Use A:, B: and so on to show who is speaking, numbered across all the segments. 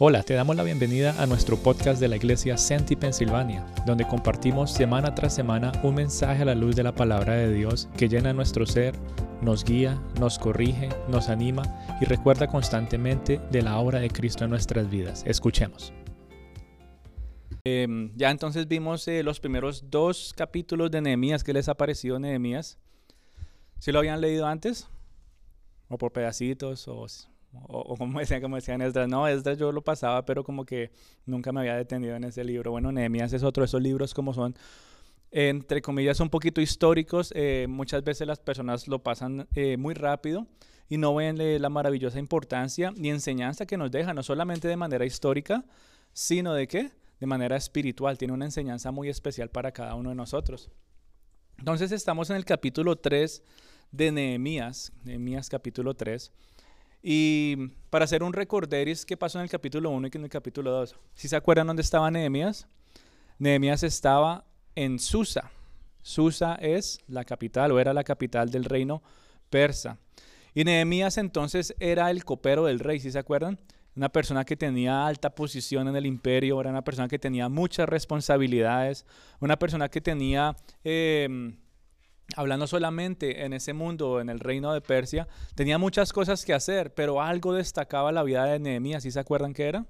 A: Hola, te damos la bienvenida a nuestro podcast de la iglesia Senti Pensilvania, donde compartimos semana tras semana un mensaje a la luz de la palabra de Dios que llena nuestro ser, nos guía, nos corrige, nos anima y recuerda constantemente de la obra de Cristo en nuestras vidas. Escuchemos. Em, ya entonces vimos eh, los primeros dos capítulos de Nehemías. ¿Qué les ha parecido Nehemías? ¿Si lo habían leído antes? ¿O por pedacitos? ¿O o, como decían, como decían Esdras, no, Esdras yo lo pasaba, pero como que nunca me había detenido en ese libro. Bueno, Nehemías es otro de esos libros como son, entre comillas, un poquito históricos. Eh, muchas veces las personas lo pasan eh, muy rápido y no ven eh, la maravillosa importancia ni enseñanza que nos deja, no solamente de manera histórica, sino de qué? De manera espiritual. Tiene una enseñanza muy especial para cada uno de nosotros. Entonces estamos en el capítulo 3 de Nehemías, Nehemías capítulo 3. Y para hacer un recorderis, ¿qué pasó en el capítulo 1 y en el capítulo 2? Si se acuerdan dónde estaba Nehemías? Nehemías estaba en Susa. Susa es la capital o era la capital del reino persa. Y Nehemías entonces era el copero del rey, si se acuerdan? Una persona que tenía alta posición en el imperio, era una persona que tenía muchas responsabilidades, una persona que tenía eh, hablando solamente en ese mundo, en el reino de Persia, tenía muchas cosas que hacer, pero algo destacaba la vida de Nehemías. ¿Sí se acuerdan qué era?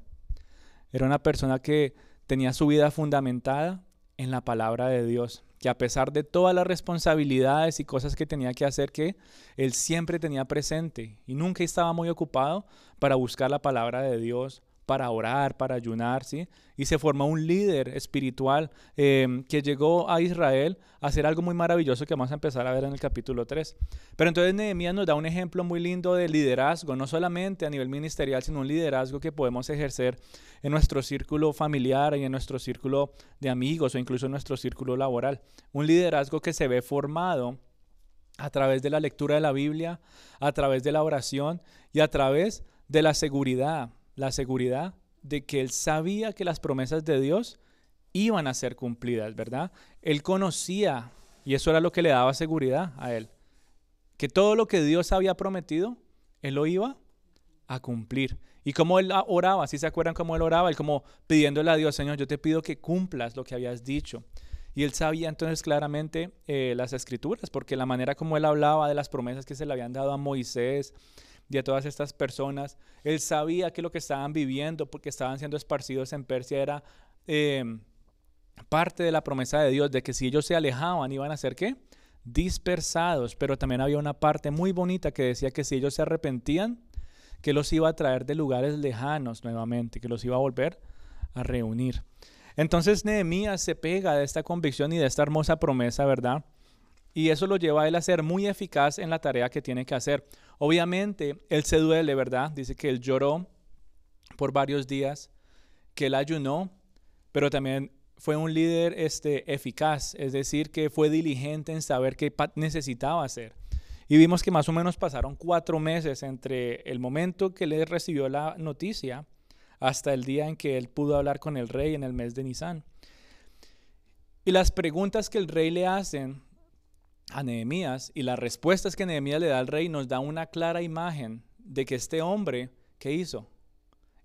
A: Era una persona que tenía su vida fundamentada en la palabra de Dios, que a pesar de todas las responsabilidades y cosas que tenía que hacer, que él siempre tenía presente y nunca estaba muy ocupado para buscar la palabra de Dios, para orar, para ayunar, ¿sí? Y se formó un líder espiritual em, que llegó a Israel a hacer algo muy maravilloso que vamos a empezar a ver en el capítulo 3. Pero entonces Nehemías nos da un ejemplo muy lindo de liderazgo, no solamente a nivel ministerial, sino un liderazgo que podemos ejercer en nuestro círculo familiar y en nuestro círculo de amigos o incluso en nuestro círculo laboral. Un liderazgo que se ve formado a través de la lectura de la Biblia, a través de la oración y a través de la seguridad la seguridad de que él sabía que las promesas de Dios iban a ser cumplidas, ¿verdad? Él conocía, y eso era lo que le daba seguridad a él, que todo lo que Dios había prometido, él lo iba a cumplir. Y como él oraba, si se acuerdan cómo él oraba, él como pidiéndole a Dios, Señor, yo te pido que cumplas lo que habías dicho. Y él sabía entonces claramente eh, las escrituras, porque la manera como él hablaba de las promesas que se le habían dado a Moisés, y a todas estas personas. Él sabía que lo que estaban viviendo, porque estaban siendo esparcidos en Persia, era em, parte de la promesa de Dios, de que si ellos se alejaban, iban a ser qué? Dispersados. Pero también había una parte muy bonita que decía que si ellos se arrepentían, que los iba a traer de lugares lejanos nuevamente, que los iba a volver a reunir. Entonces Nehemías se pega de esta convicción y de esta hermosa promesa, ¿verdad? Y eso lo lleva a él a ser muy eficaz en la tarea que tiene que hacer. Obviamente, él se duele, ¿verdad? Dice que él lloró por varios días, que él ayunó, pero también fue un líder este, eficaz, es decir, que fue diligente en saber qué necesitaba hacer. Y vimos que más o menos pasaron cuatro meses entre el momento que él recibió la noticia hasta el día en que él pudo hablar con el rey en el mes de Nisan. Y las preguntas que el rey le hacen a Nehemías y las respuestas que Nehemías le da al rey nos da una clara imagen de que este hombre, ¿qué hizo?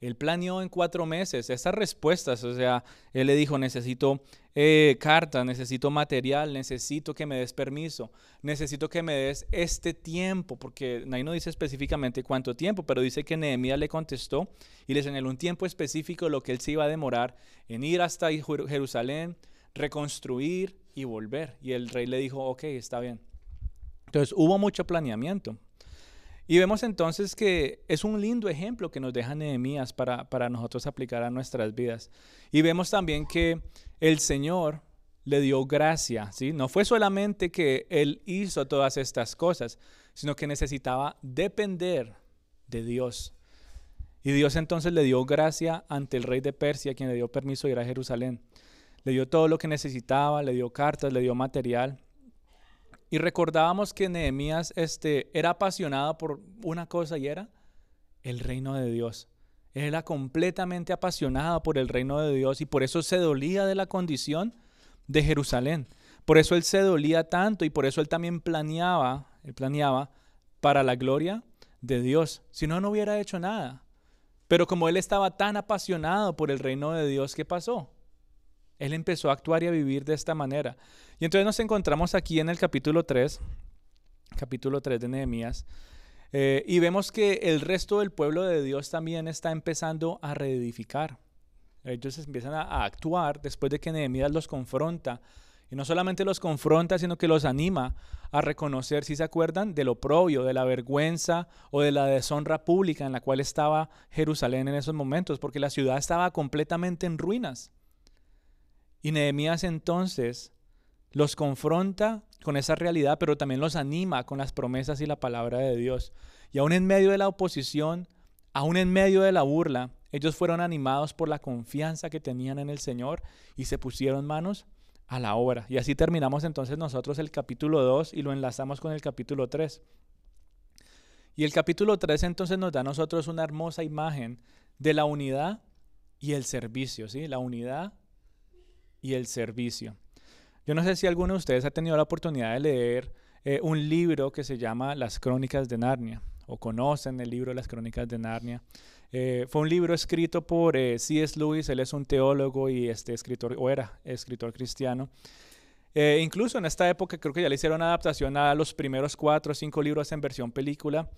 A: Él planeó en cuatro meses esas respuestas, o sea, él le dijo, necesito eh, carta, necesito material, necesito que me des permiso, necesito que me des este tiempo, porque ahí no dice específicamente cuánto tiempo, pero dice que Nehemías le contestó y le señaló un tiempo específico lo que él se iba a demorar en ir hasta Jerusalén, reconstruir y volver. Y el rey le dijo, ok, está bien. Entonces hubo mucho planeamiento. Y vemos entonces que es un lindo ejemplo que nos deja Nehemías para, para nosotros aplicar a nuestras vidas. Y vemos también que el Señor le dio gracia, ¿sí? No fue solamente que él hizo todas estas cosas, sino que necesitaba depender de Dios. Y Dios entonces le dio gracia ante el rey de Persia, quien le dio permiso de ir a Jerusalén le dio todo lo que necesitaba, le dio cartas, le dio material. Y recordábamos que Nehemías este, era apasionado por una cosa y era el reino de Dios. Él era completamente apasionado por el reino de Dios y por eso se dolía de la condición de Jerusalén. Por eso él se dolía tanto y por eso él también planeaba, él planeaba para la gloria de Dios. Si no, no hubiera hecho nada. Pero como él estaba tan apasionado por el reino de Dios, ¿qué pasó? Él empezó a actuar y a vivir de esta manera. Y entonces nos encontramos aquí en el capítulo 3, capítulo 3 de Nehemías, eh, y vemos que el resto del pueblo de Dios también está empezando a reedificar. Ellos empiezan a, actuar después de que Nehemías los confronta. Y no solamente los confronta, sino que los anima a reconocer, si se acuerdan, del oprobio, de la vergüenza o de la deshonra pública en la cual estaba Jerusalén en esos momentos, porque la ciudad estaba completamente en ruinas. Y Nehemías entonces los confronta con esa realidad, pero también los anima con las promesas y la palabra de Dios. Y aún en medio de la oposición, aún en medio de la burla, ellos fueron animados por la confianza que tenían en el Señor y se pusieron manos a la obra. Y así terminamos entonces nosotros el capítulo 2 y lo enlazamos con el capítulo 3. Y el capítulo 3 entonces nos da a nosotros una hermosa imagen de la unidad y el servicio, ¿sí? La unidad y el servicio. Yo no sé si alguno de ustedes ha tenido la oportunidad de leer eh, un libro que se llama Las Crónicas de Narnia o conocen el libro Las Crónicas de Narnia. Eh, fue un libro escrito por eh, C.S. Lewis, él es un teólogo y este escritor, o era escritor cristiano. incluso en esta época creo que ya le hicieron adaptación a los primeros cuatro o cinco libros en versión película.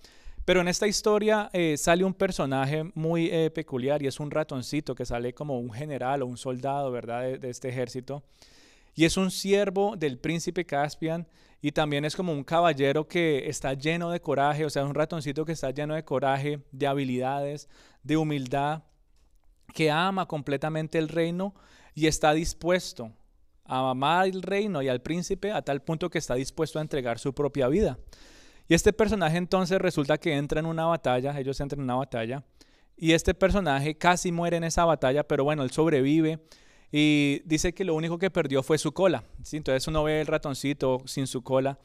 A: Pero en esta historia sale un personaje muy peculiar y es un ratoncito que sale como un general o un soldado, ¿verdad?, de este ejército. Y es un siervo del príncipe Caspian y también es como un caballero que está lleno de coraje, o sea, un ratoncito que está lleno de coraje, de habilidades, de humildad, que ama completamente el reino y está dispuesto a amar el reino y al príncipe a tal punto que está dispuesto a entregar su propia vida. Y este personaje entonces resulta que entra en una batalla, ellos entran en una batalla, y este personaje casi muere en esa batalla, pero bueno, él sobrevive y dice que lo único que perdió fue su cola. ¿sí? Entonces uno ve el ratoncito sin su cola.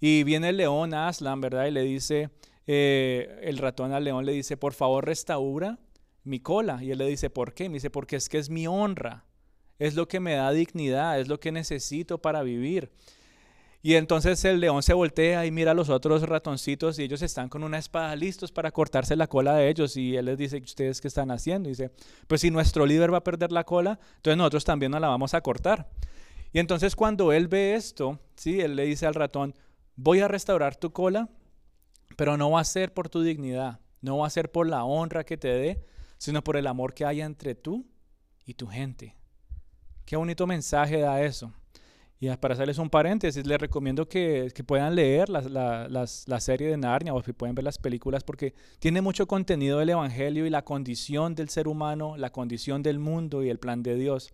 A: Y viene el león Aslan, ¿verdad? Y le dice, eh, el ratón al león le dice, por favor restaura mi cola. Y él le dice, ¿por qué? Me dice, porque es que es mi honra. Es lo que me da dignidad, es lo que necesito para vivir. Y entonces el león se voltea y mira a los otros ratoncitos y ellos están con una espada listos para cortarse la cola de ellos. Y él les dice, ¿ustedes qué están haciendo? Y dice, pues si nuestro líder va a perder la cola, entonces nosotros también nos la vamos a cortar. Y entonces cuando él ve esto, ¿sí? él le dice al ratón, voy a restaurar tu cola, pero no va a ser por tu dignidad, no va a ser por la honra que te dé, sino por el amor que hay entre tú y tu gente. Qué bonito mensaje da eso. Y para hacerles un paréntesis, les recomiendo que, puedan leer la, serie de Narnia o si pueden ver las películas porque tiene mucho contenido del Evangelio y la condición del ser humano, la condición del mundo y el plan de Dios.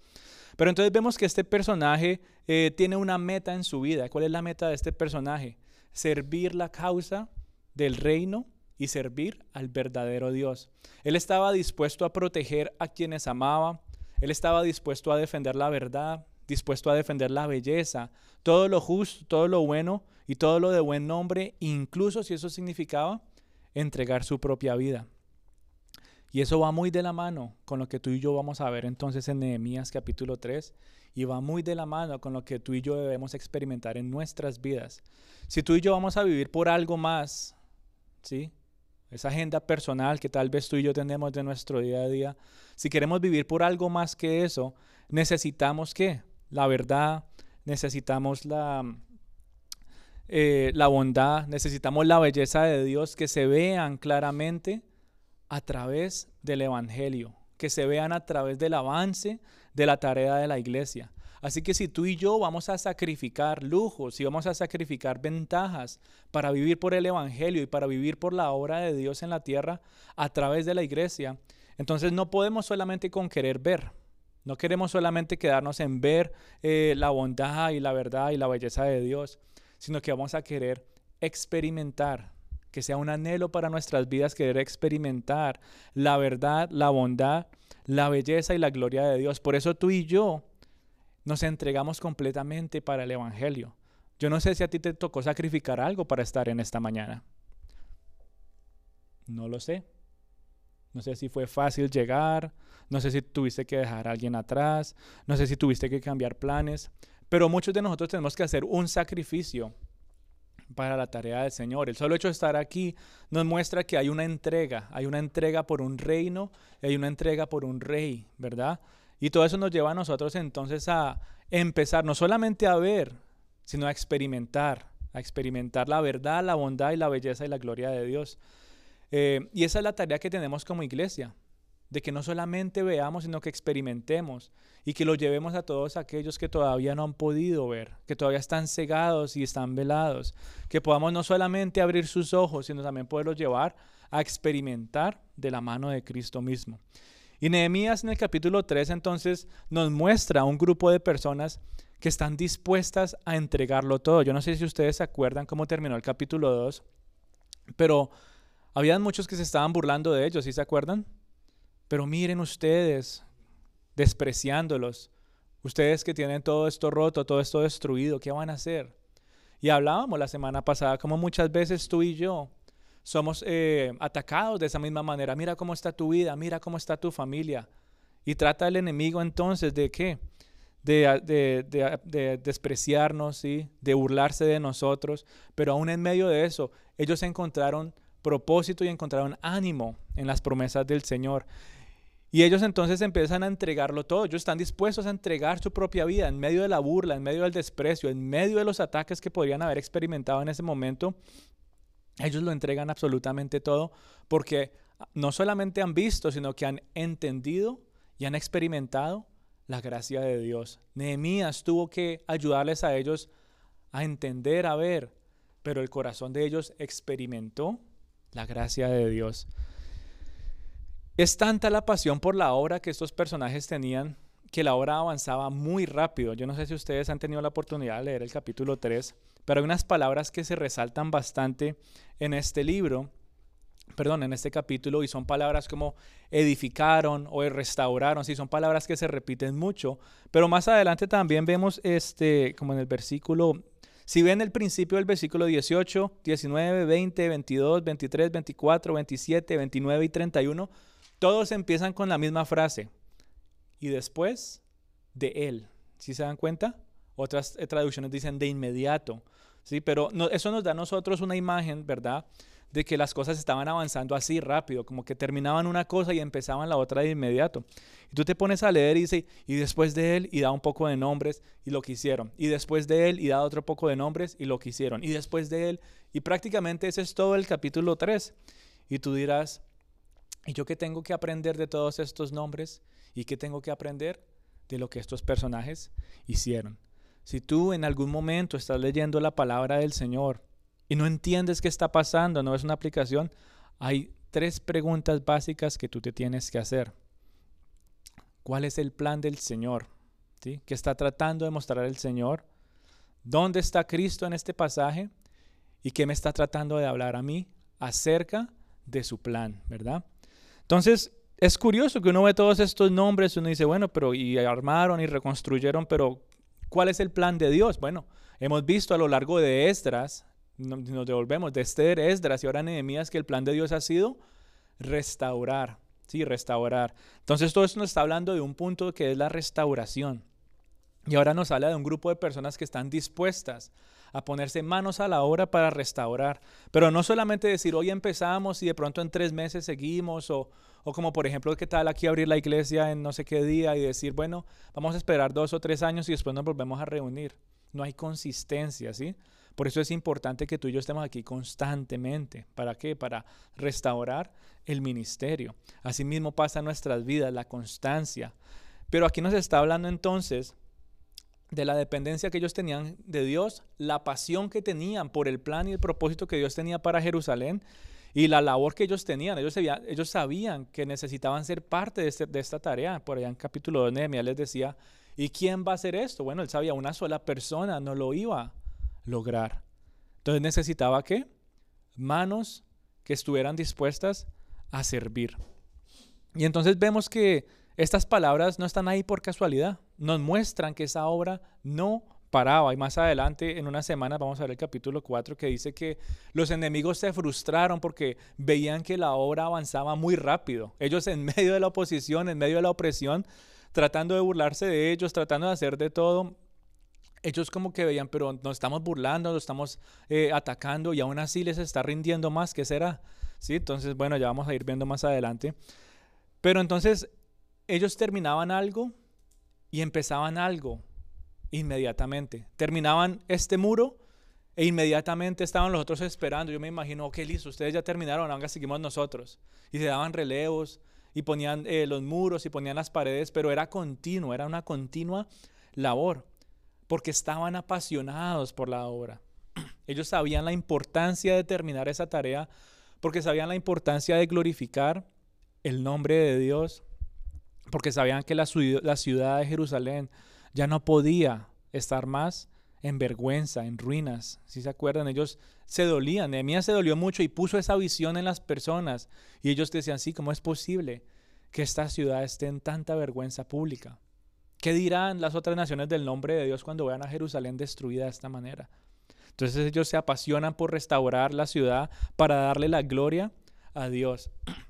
A: Pero entonces vemos que este personaje eh, tiene una meta en su vida. ¿Cuál es la meta de este personaje? Servir la causa del reino y servir al verdadero Dios. Él estaba dispuesto a proteger a quienes amaba, él estaba dispuesto a defender la verdad, dispuesto a defender la belleza, todo lo justo, todo lo bueno y todo lo de buen nombre, incluso si eso significaba entregar su propia vida. Y eso va muy de la mano con lo que tú y yo vamos a ver entonces en Nehemías capítulo 3 y va muy de la mano con lo que tú y yo debemos experimentar en nuestras vidas. Si tú y yo vamos a vivir por algo más, ¿sí? Esa agenda personal que tal vez tú y yo tenemos de nuestro día a día, si queremos vivir por algo más que eso, necesitamos qué? La verdad, necesitamos la, eh, la bondad, necesitamos la belleza de Dios que se vean claramente a través del Evangelio, que se vean a través del avance de la tarea de la iglesia. Así que si tú y yo vamos a sacrificar lujos, y vamos a sacrificar ventajas para vivir por el Evangelio y para vivir por la obra de Dios en la tierra a través de la iglesia, entonces no podemos solamente con querer ver, no queremos solamente quedarnos en ver eh, la bondad y la verdad y la belleza de Dios, sino que vamos a querer experimentar, que sea un anhelo para nuestras vidas querer experimentar la verdad, la bondad, la belleza y la gloria de Dios. Por eso tú y yo nos entregamos completamente para el Evangelio. Yo no sé si a ti te tocó sacrificar algo para estar en esta mañana. No lo sé. No sé si fue fácil llegar, no sé si tuviste que dejar a alguien atrás, no sé si tuviste que cambiar planes, pero muchos de nosotros tenemos que hacer un sacrificio para la tarea del Señor. El solo hecho de estar aquí nos muestra que hay una entrega, hay una entrega por un reino, hay una entrega por un rey, ¿verdad? Y todo eso nos lleva a nosotros entonces a empezar no solamente a ver, sino a experimentar, a experimentar la verdad, la bondad y la belleza y la gloria de Dios. Eh, y esa es la tarea que tenemos como iglesia, de que no solamente veamos, sino que experimentemos y que lo llevemos a todos aquellos que todavía no han podido ver, que todavía están cegados y están velados, que podamos no solamente abrir sus ojos, sino también poderlos llevar a experimentar de la mano de Cristo mismo. Y Nehemías en el capítulo 3 entonces nos muestra un grupo de personas que están dispuestas a entregarlo todo. Yo no sé si ustedes se acuerdan cómo terminó el capítulo 2, pero habían muchos que se estaban burlando de ellos, ¿sí se acuerdan? Pero miren ustedes, despreciándolos, ustedes que tienen todo esto roto, todo esto destruido, ¿qué van a hacer? Y hablábamos la semana pasada como muchas veces tú y yo somos eh, atacados de esa misma manera. Mira cómo está tu vida, mira cómo está tu familia. Y trata el enemigo entonces de qué? De, despreciarnos, ¿sí? de burlarse de nosotros. Pero aún en medio de eso, ellos encontraron propósito y encontraron ánimo en las promesas del Señor. Y ellos entonces empiezan a entregarlo todo. Ellos están dispuestos a entregar su propia vida en medio de la burla, en medio del desprecio, en medio de los ataques que podrían haber experimentado en ese momento. Ellos lo entregan absolutamente todo porque no solamente han visto, sino que han entendido y han experimentado la gracia de Dios. Nehemías tuvo que ayudarles a ellos a entender, a ver, pero el corazón de ellos experimentó la gracia de Dios. Es tanta la pasión por la obra que estos personajes tenían que la obra avanzaba muy rápido. Yo no sé si ustedes han tenido la oportunidad de leer el capítulo 3, pero hay unas palabras que se resaltan bastante en este libro, perdón, en este capítulo, y son palabras como edificaron o restauraron, sí, son palabras que se repiten mucho, pero más adelante también vemos, este, como en el versículo si ven el principio del versículo 18, 19, 20, 22, 23, 24, 27, 29 y 31, todos empiezan con la misma frase. Y después de él. ¿Sí se dan cuenta? Otras eh, traducciones dicen de inmediato. ¿sí? Pero eso nos da a nosotros una imagen, ¿verdad? De que las cosas estaban avanzando así rápido, como que terminaban una cosa y empezaban la otra de inmediato. Y tú te pones a leer y dice, y después de él, y da un poco de nombres y lo que hicieron. Y después de él, y da otro poco de nombres y lo que hicieron. Y después de él, y prácticamente ese es todo el capítulo 3. Y tú dirás, ¿y yo qué tengo que aprender de todos estos nombres? ¿Y qué tengo que aprender de lo que estos personajes hicieron? Si tú en algún momento estás leyendo la palabra del Señor y no entiendes qué está pasando, no es una aplicación, hay tres preguntas básicas que tú te tienes que hacer. ¿Cuál es el plan del Señor? ¿Sí? ¿Qué está tratando de mostrar el Señor? ¿Dónde está Cristo en este pasaje? ¿Y qué me está tratando de hablar a mí acerca de su plan? ¿Verdad? Entonces, es curioso que uno ve todos estos nombres y uno dice, bueno, pero y armaron y reconstruyeron, pero ¿cuál es el plan de Dios? Bueno, hemos visto a lo largo de Esdras nos devolvemos de Esther, Esdras y ahora Nehemías que el plan de Dios ha sido restaurar, sí, restaurar. Entonces todo esto nos está hablando de un punto que es la restauración. Y ahora nos habla de un grupo de personas que están dispuestas a ponerse manos a la obra para restaurar. Pero no solamente decir, hoy empezamos y de pronto en tres meses seguimos, o, o como por ejemplo, ¿qué tal aquí abrir la iglesia en no sé qué día y decir, bueno, vamos a esperar dos o tres años y después nos volvemos a reunir? No hay consistencia, ¿sí? Por eso es importante que tú y yo estemos aquí constantemente. ¿Para qué? Para restaurar el ministerio. Asimismo pasa en nuestras vidas, la constancia. Pero aquí nos está hablando entonces de la dependencia que ellos tenían de Dios, la pasión que tenían por el plan y el propósito que Dios tenía para Jerusalén y la labor que ellos tenían. Ellos, sabían, ellos que necesitaban ser parte de, este, de esta tarea. Por allá en capítulo 2 Nehemiah les decía, ¿y quién va a hacer esto? Bueno, él sabía, una sola persona no lo iba lograr. Entonces necesitaba qué? Manos que estuvieran dispuestas a servir. Y entonces vemos que estas palabras no están ahí por casualidad, nos muestran que esa obra no paraba. Y más adelante, en unas semanas, vamos a ver el capítulo 4 que dice que los enemigos se frustraron porque veían que la obra avanzaba muy rápido. Ellos en medio de la oposición, en medio de la opresión, tratando de burlarse de ellos, tratando de hacer de todo, ellos como que veían, pero nos estamos burlando, nos estamos eh, atacando y aún así les está rindiendo más, ¿qué será? ¿Sí? Entonces, bueno, ya vamos a ir viendo más adelante. Pero entonces ellos terminaban algo y empezaban algo inmediatamente. Terminaban este muro e inmediatamente estaban los otros esperando. Yo me imagino, ok, listo, ustedes ya terminaron, ahora seguimos nosotros. Y se daban relevos y ponían eh, los muros y ponían las paredes, pero era continuo, era una continua labor, porque estaban apasionados por la obra. Ellos sabían la importancia de terminar esa tarea, porque sabían la importancia de glorificar el nombre de Dios, porque sabían que la, ciudad de Jerusalén ya no podía estar más en vergüenza, en ruinas. Si se acuerdan, ellos se dolían. Nehemías se dolió mucho y puso esa visión en las personas. Y ellos decían, sí, ¿cómo es posible que esta ciudad esté en tanta vergüenza pública? ¿Qué dirán las otras naciones del nombre de Dios cuando vean a Jerusalén destruida de esta manera? Entonces ellos se apasionan por restaurar la ciudad para darle la gloria a Dios.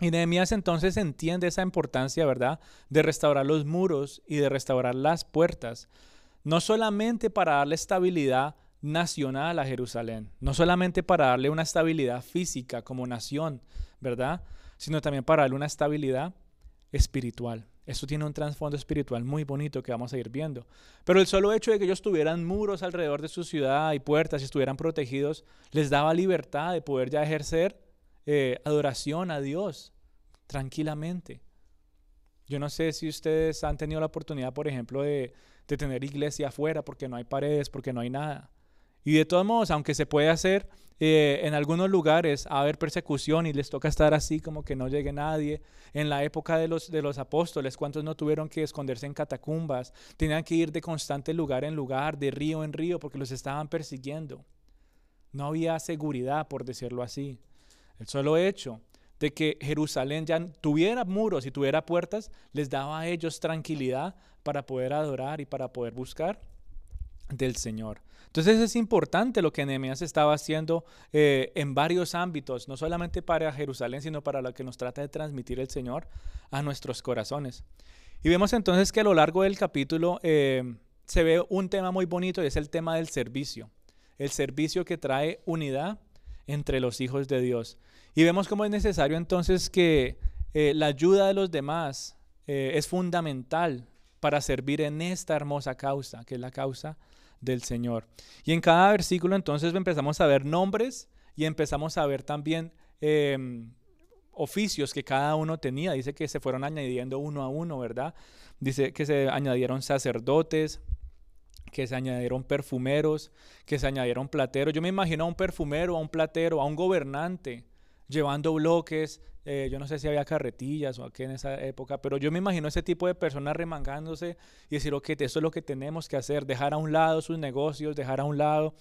A: Y Nehemías entonces entiende esa importancia, ¿verdad?, de restaurar los muros y de restaurar las puertas no solamente para darle estabilidad nacional a Jerusalén, no solamente para darle una estabilidad física como nación, ¿verdad? Sino también para darle una estabilidad espiritual. Eso tiene un trasfondo espiritual muy bonito que vamos a ir viendo. Pero el solo hecho de que ellos tuvieran muros alrededor de su ciudad y puertas y estuvieran protegidos, les daba libertad de poder ya ejercer eh, adoración a Dios tranquilamente. Yo no sé si ustedes han tenido la oportunidad, por ejemplo, de, de tener iglesia afuera porque no hay paredes, porque no hay nada. Y de todos modos, aunque se puede hacer, eh, en algunos lugares a haber persecución y les toca estar así como que no llegue nadie. En la época de los, de los apóstoles, ¿cuántos no tuvieron que esconderse en catacumbas? Tenían que ir de constante lugar en lugar, de río en río, porque los estaban persiguiendo. No había seguridad, por decirlo así. El solo hecho de que Jerusalén ya tuviera muros y tuviera puertas, les daba a ellos tranquilidad para poder adorar y para poder buscar del Señor. Entonces es importante lo que Nehemías estaba haciendo eh, en varios ámbitos, no solamente para Jerusalén, sino para lo que nos trata de transmitir el Señor a nuestros corazones. Y vemos entonces que a lo largo del capítulo eh, se ve un tema muy bonito y es el tema del servicio. El servicio que trae unidad entre los hijos de Dios. Y vemos cómo es necesario entonces que eh, la ayuda de los demás es fundamental para servir en esta hermosa causa, que es la causa del Señor. Y en cada versículo entonces empezamos a ver nombres y empezamos a ver también em, oficios que cada uno tenía. Dice que se fueron añadiendo uno a uno, ¿verdad? Dice que se añadieron sacerdotes, que se añadieron perfumeros, que se añadieron plateros. Yo me imagino a un perfumero, a un platero, a un gobernante llevando bloques. Eh, yo no sé si había carretillas o aquí en esa época, pero yo me imagino ese tipo de personas remangándose y decir, ok, eso es lo que tenemos que hacer, dejar a un lado sus negocios, dejar a un lado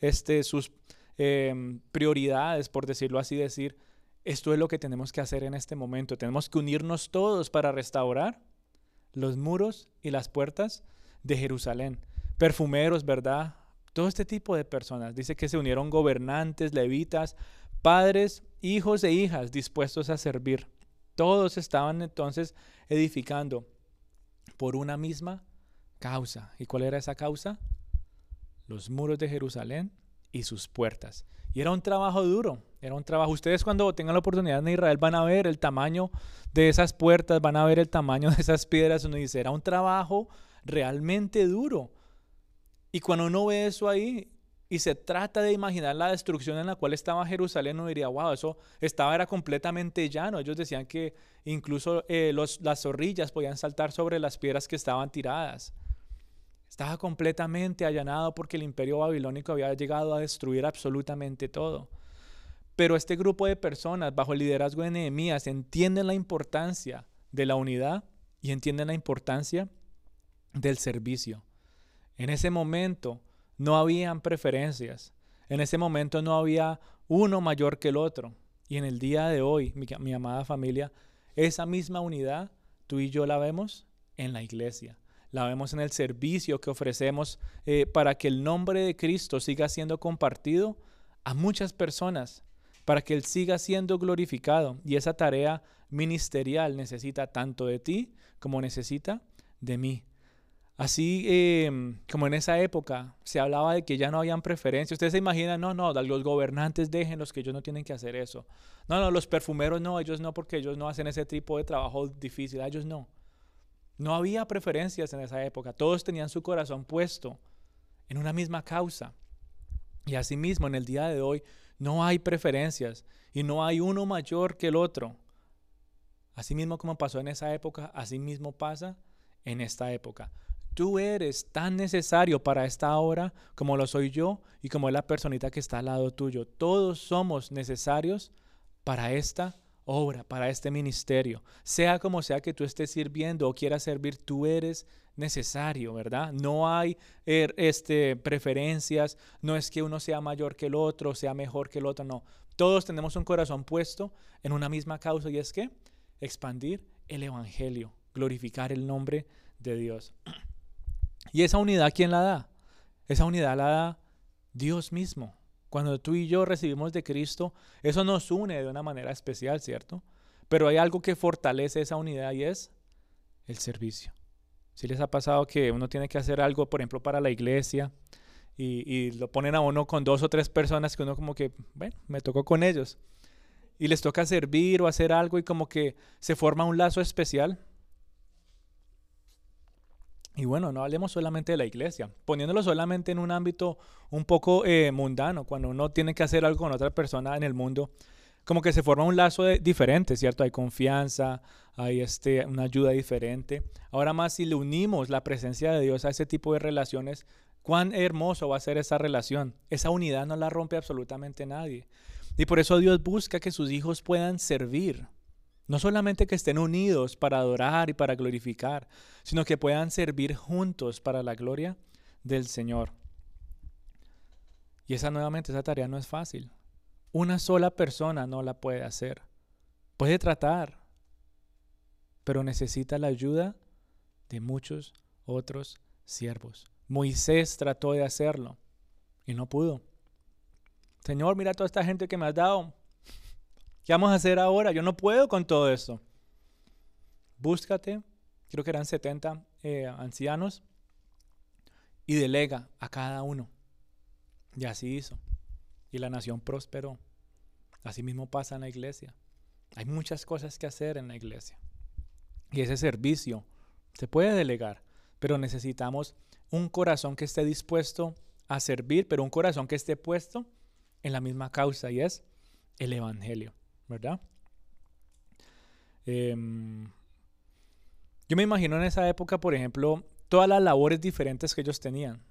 A: este, sus em, prioridades, por decirlo así, decir, esto es lo que tenemos que hacer en este momento. Tenemos que unirnos todos para restaurar los muros y las puertas de Jerusalén perfumeros, ¿verdad? Todo este tipo de personas. Dice que se unieron gobernantes, levitas, padres, hijos e hijas dispuestos a servir. Todos estaban entonces edificando por una misma causa. ¿Y cuál era esa causa? Los muros de Jerusalén y sus puertas. Y era un trabajo duro, era un trabajo. Ustedes cuando tengan la oportunidad en Israel van a ver el tamaño de esas puertas, van a ver el tamaño de esas piedras. Uno dice, era un trabajo realmente duro. Y cuando uno ve eso ahí y se trata de imaginar la destrucción en la cual estaba Jerusalén, uno diría, wow, eso estaba era completamente llano. Ellos decían que incluso eh, las zorrillas podían saltar sobre las piedras que estaban tiradas. Estaba completamente allanado porque el imperio babilónico había llegado a destruir absolutamente todo. Pero este grupo de personas, bajo el liderazgo de Nehemías, entienden la importancia de la unidad y entienden la importancia del servicio. En ese momento no habían preferencias. En ese momento no había uno mayor que el otro. Y en el día de hoy, mi, amada familia, esa misma unidad tú y yo la vemos en la iglesia. La vemos en el servicio que ofrecemos eh, para que el nombre de Cristo siga siendo compartido a muchas personas, para que Él siga siendo glorificado. Y esa tarea ministerial necesita tanto de ti como necesita de mí. Así em, como en esa época se hablaba de que ya no habían preferencias. Ustedes se imaginan, no, no, los gobernantes déjenlos que ellos no tienen que hacer eso. No, no, los perfumeros no, ellos no, porque ellos no hacen ese tipo de trabajo difícil, ellos no. No había preferencias en esa época, todos tenían su corazón puesto en una misma causa. Y asimismo, en el día de hoy, no hay preferencias y no hay uno mayor que el otro. Asimismo como pasó en esa época, asimismo pasa en esta época. Tú eres tan necesario para esta hora como lo soy yo y como es la personita que está al lado tuyo. Todos somos necesarios para esta obra, para este ministerio. Sea como sea que tú estés sirviendo o quieras servir, tú eres necesario, ¿verdad? No hay er, este, preferencias, no es que uno sea mayor que el otro, sea mejor que el otro, no. Todos tenemos un corazón puesto en una misma causa y es que expandir el Evangelio, glorificar el nombre de Dios. ¿Y esa unidad quién la da? Esa unidad la da Dios mismo. Cuando tú y yo recibimos de Cristo, eso nos une de una manera especial, ¿cierto? Pero hay algo que fortalece esa unidad y es el servicio. Si les ha pasado que uno tiene que hacer algo, por ejemplo, para la iglesia, y, y, lo ponen a uno con dos o tres personas que uno como que, bueno, me tocó con ellos. Y les toca servir o hacer algo y como que se forma un lazo especial. Y bueno, no hablemos solamente de la iglesia, poniéndolo solamente en un ámbito un poco eh, mundano, cuando uno tiene que hacer algo con otra persona en el mundo, como que se forma un lazo diferente, ¿cierto? Hay confianza, hay este, una ayuda diferente. Ahora más si le unimos la presencia de Dios a ese tipo de relaciones, cuán hermoso va a ser esa relación. Esa unidad no la rompe absolutamente nadie. Y por eso Dios busca que sus hijos puedan servir, no solamente que estén unidos para adorar y para glorificar, sino que puedan servir juntos para la gloria del Señor. Y esa nuevamente, esa tarea no es fácil. Una sola persona no la puede hacer. Puede tratar, pero necesita la ayuda de muchos otros siervos. Moisés trató de hacerlo y no pudo. Señor, mira toda esta gente que me has dado. ¿Qué vamos a hacer ahora? Yo no puedo con todo esto. Búscate, creo que eran 70 eh, ancianos, y delega a cada uno. Y así hizo. Y la nación prosperó. Así mismo pasa en la iglesia. Hay muchas cosas que hacer en la iglesia. Y ese servicio se puede delegar, pero necesitamos un corazón que esté dispuesto a servir, pero un corazón que esté puesto en la misma causa y es el Evangelio. ¿Verdad? Em, yo me imagino en esa época, por ejemplo, todas las labores diferentes que ellos tenían.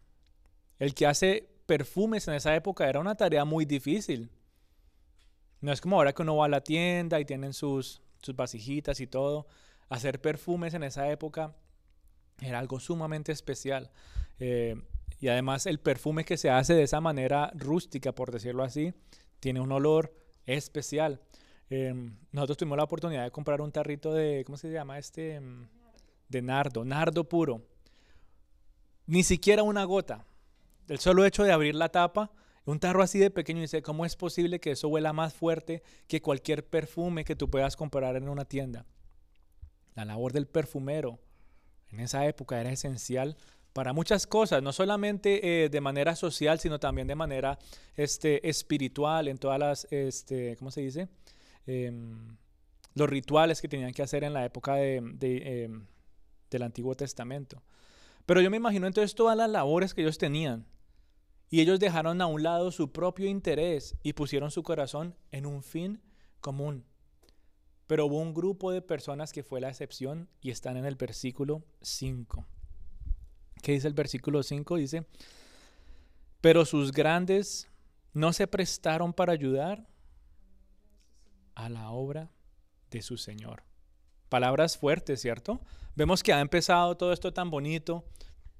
A: El que hace perfumes en esa época era una tarea muy difícil. No es como ahora que uno va a la tienda y tienen sus, sus vasijitas y todo. Hacer perfumes en esa época era algo sumamente especial. Eh, y además el perfume que se hace de esa manera rústica, por decirlo así, tiene un olor especial. Em, nosotros tuvimos la oportunidad de comprar un tarrito de, ¿cómo se llama este? Em, de nardo, nardo puro. Ni siquiera una gota. El solo hecho de abrir la tapa, un tarro así de pequeño, y dice, ¿cómo es posible que eso huela más fuerte que cualquier perfume que tú puedas comprar en una tienda? La labor del perfumero en esa época era esencial para muchas cosas, no solamente eh, de manera social, sino también de manera este, espiritual, en todas las, este, ¿cómo se dice? Em, los rituales que tenían que hacer en la época de, em, del Antiguo Testamento. Pero yo me imagino entonces todas las labores que ellos tenían. Y ellos dejaron a un lado su propio interés y pusieron su corazón en un fin común. Pero hubo un grupo de personas que fue la excepción y están en el versículo 5. ¿Qué dice el versículo 5? Dice, pero sus grandes no se prestaron para ayudar a la obra de su Señor. Palabras fuertes, ¿cierto? Vemos que ha empezado todo esto tan bonito,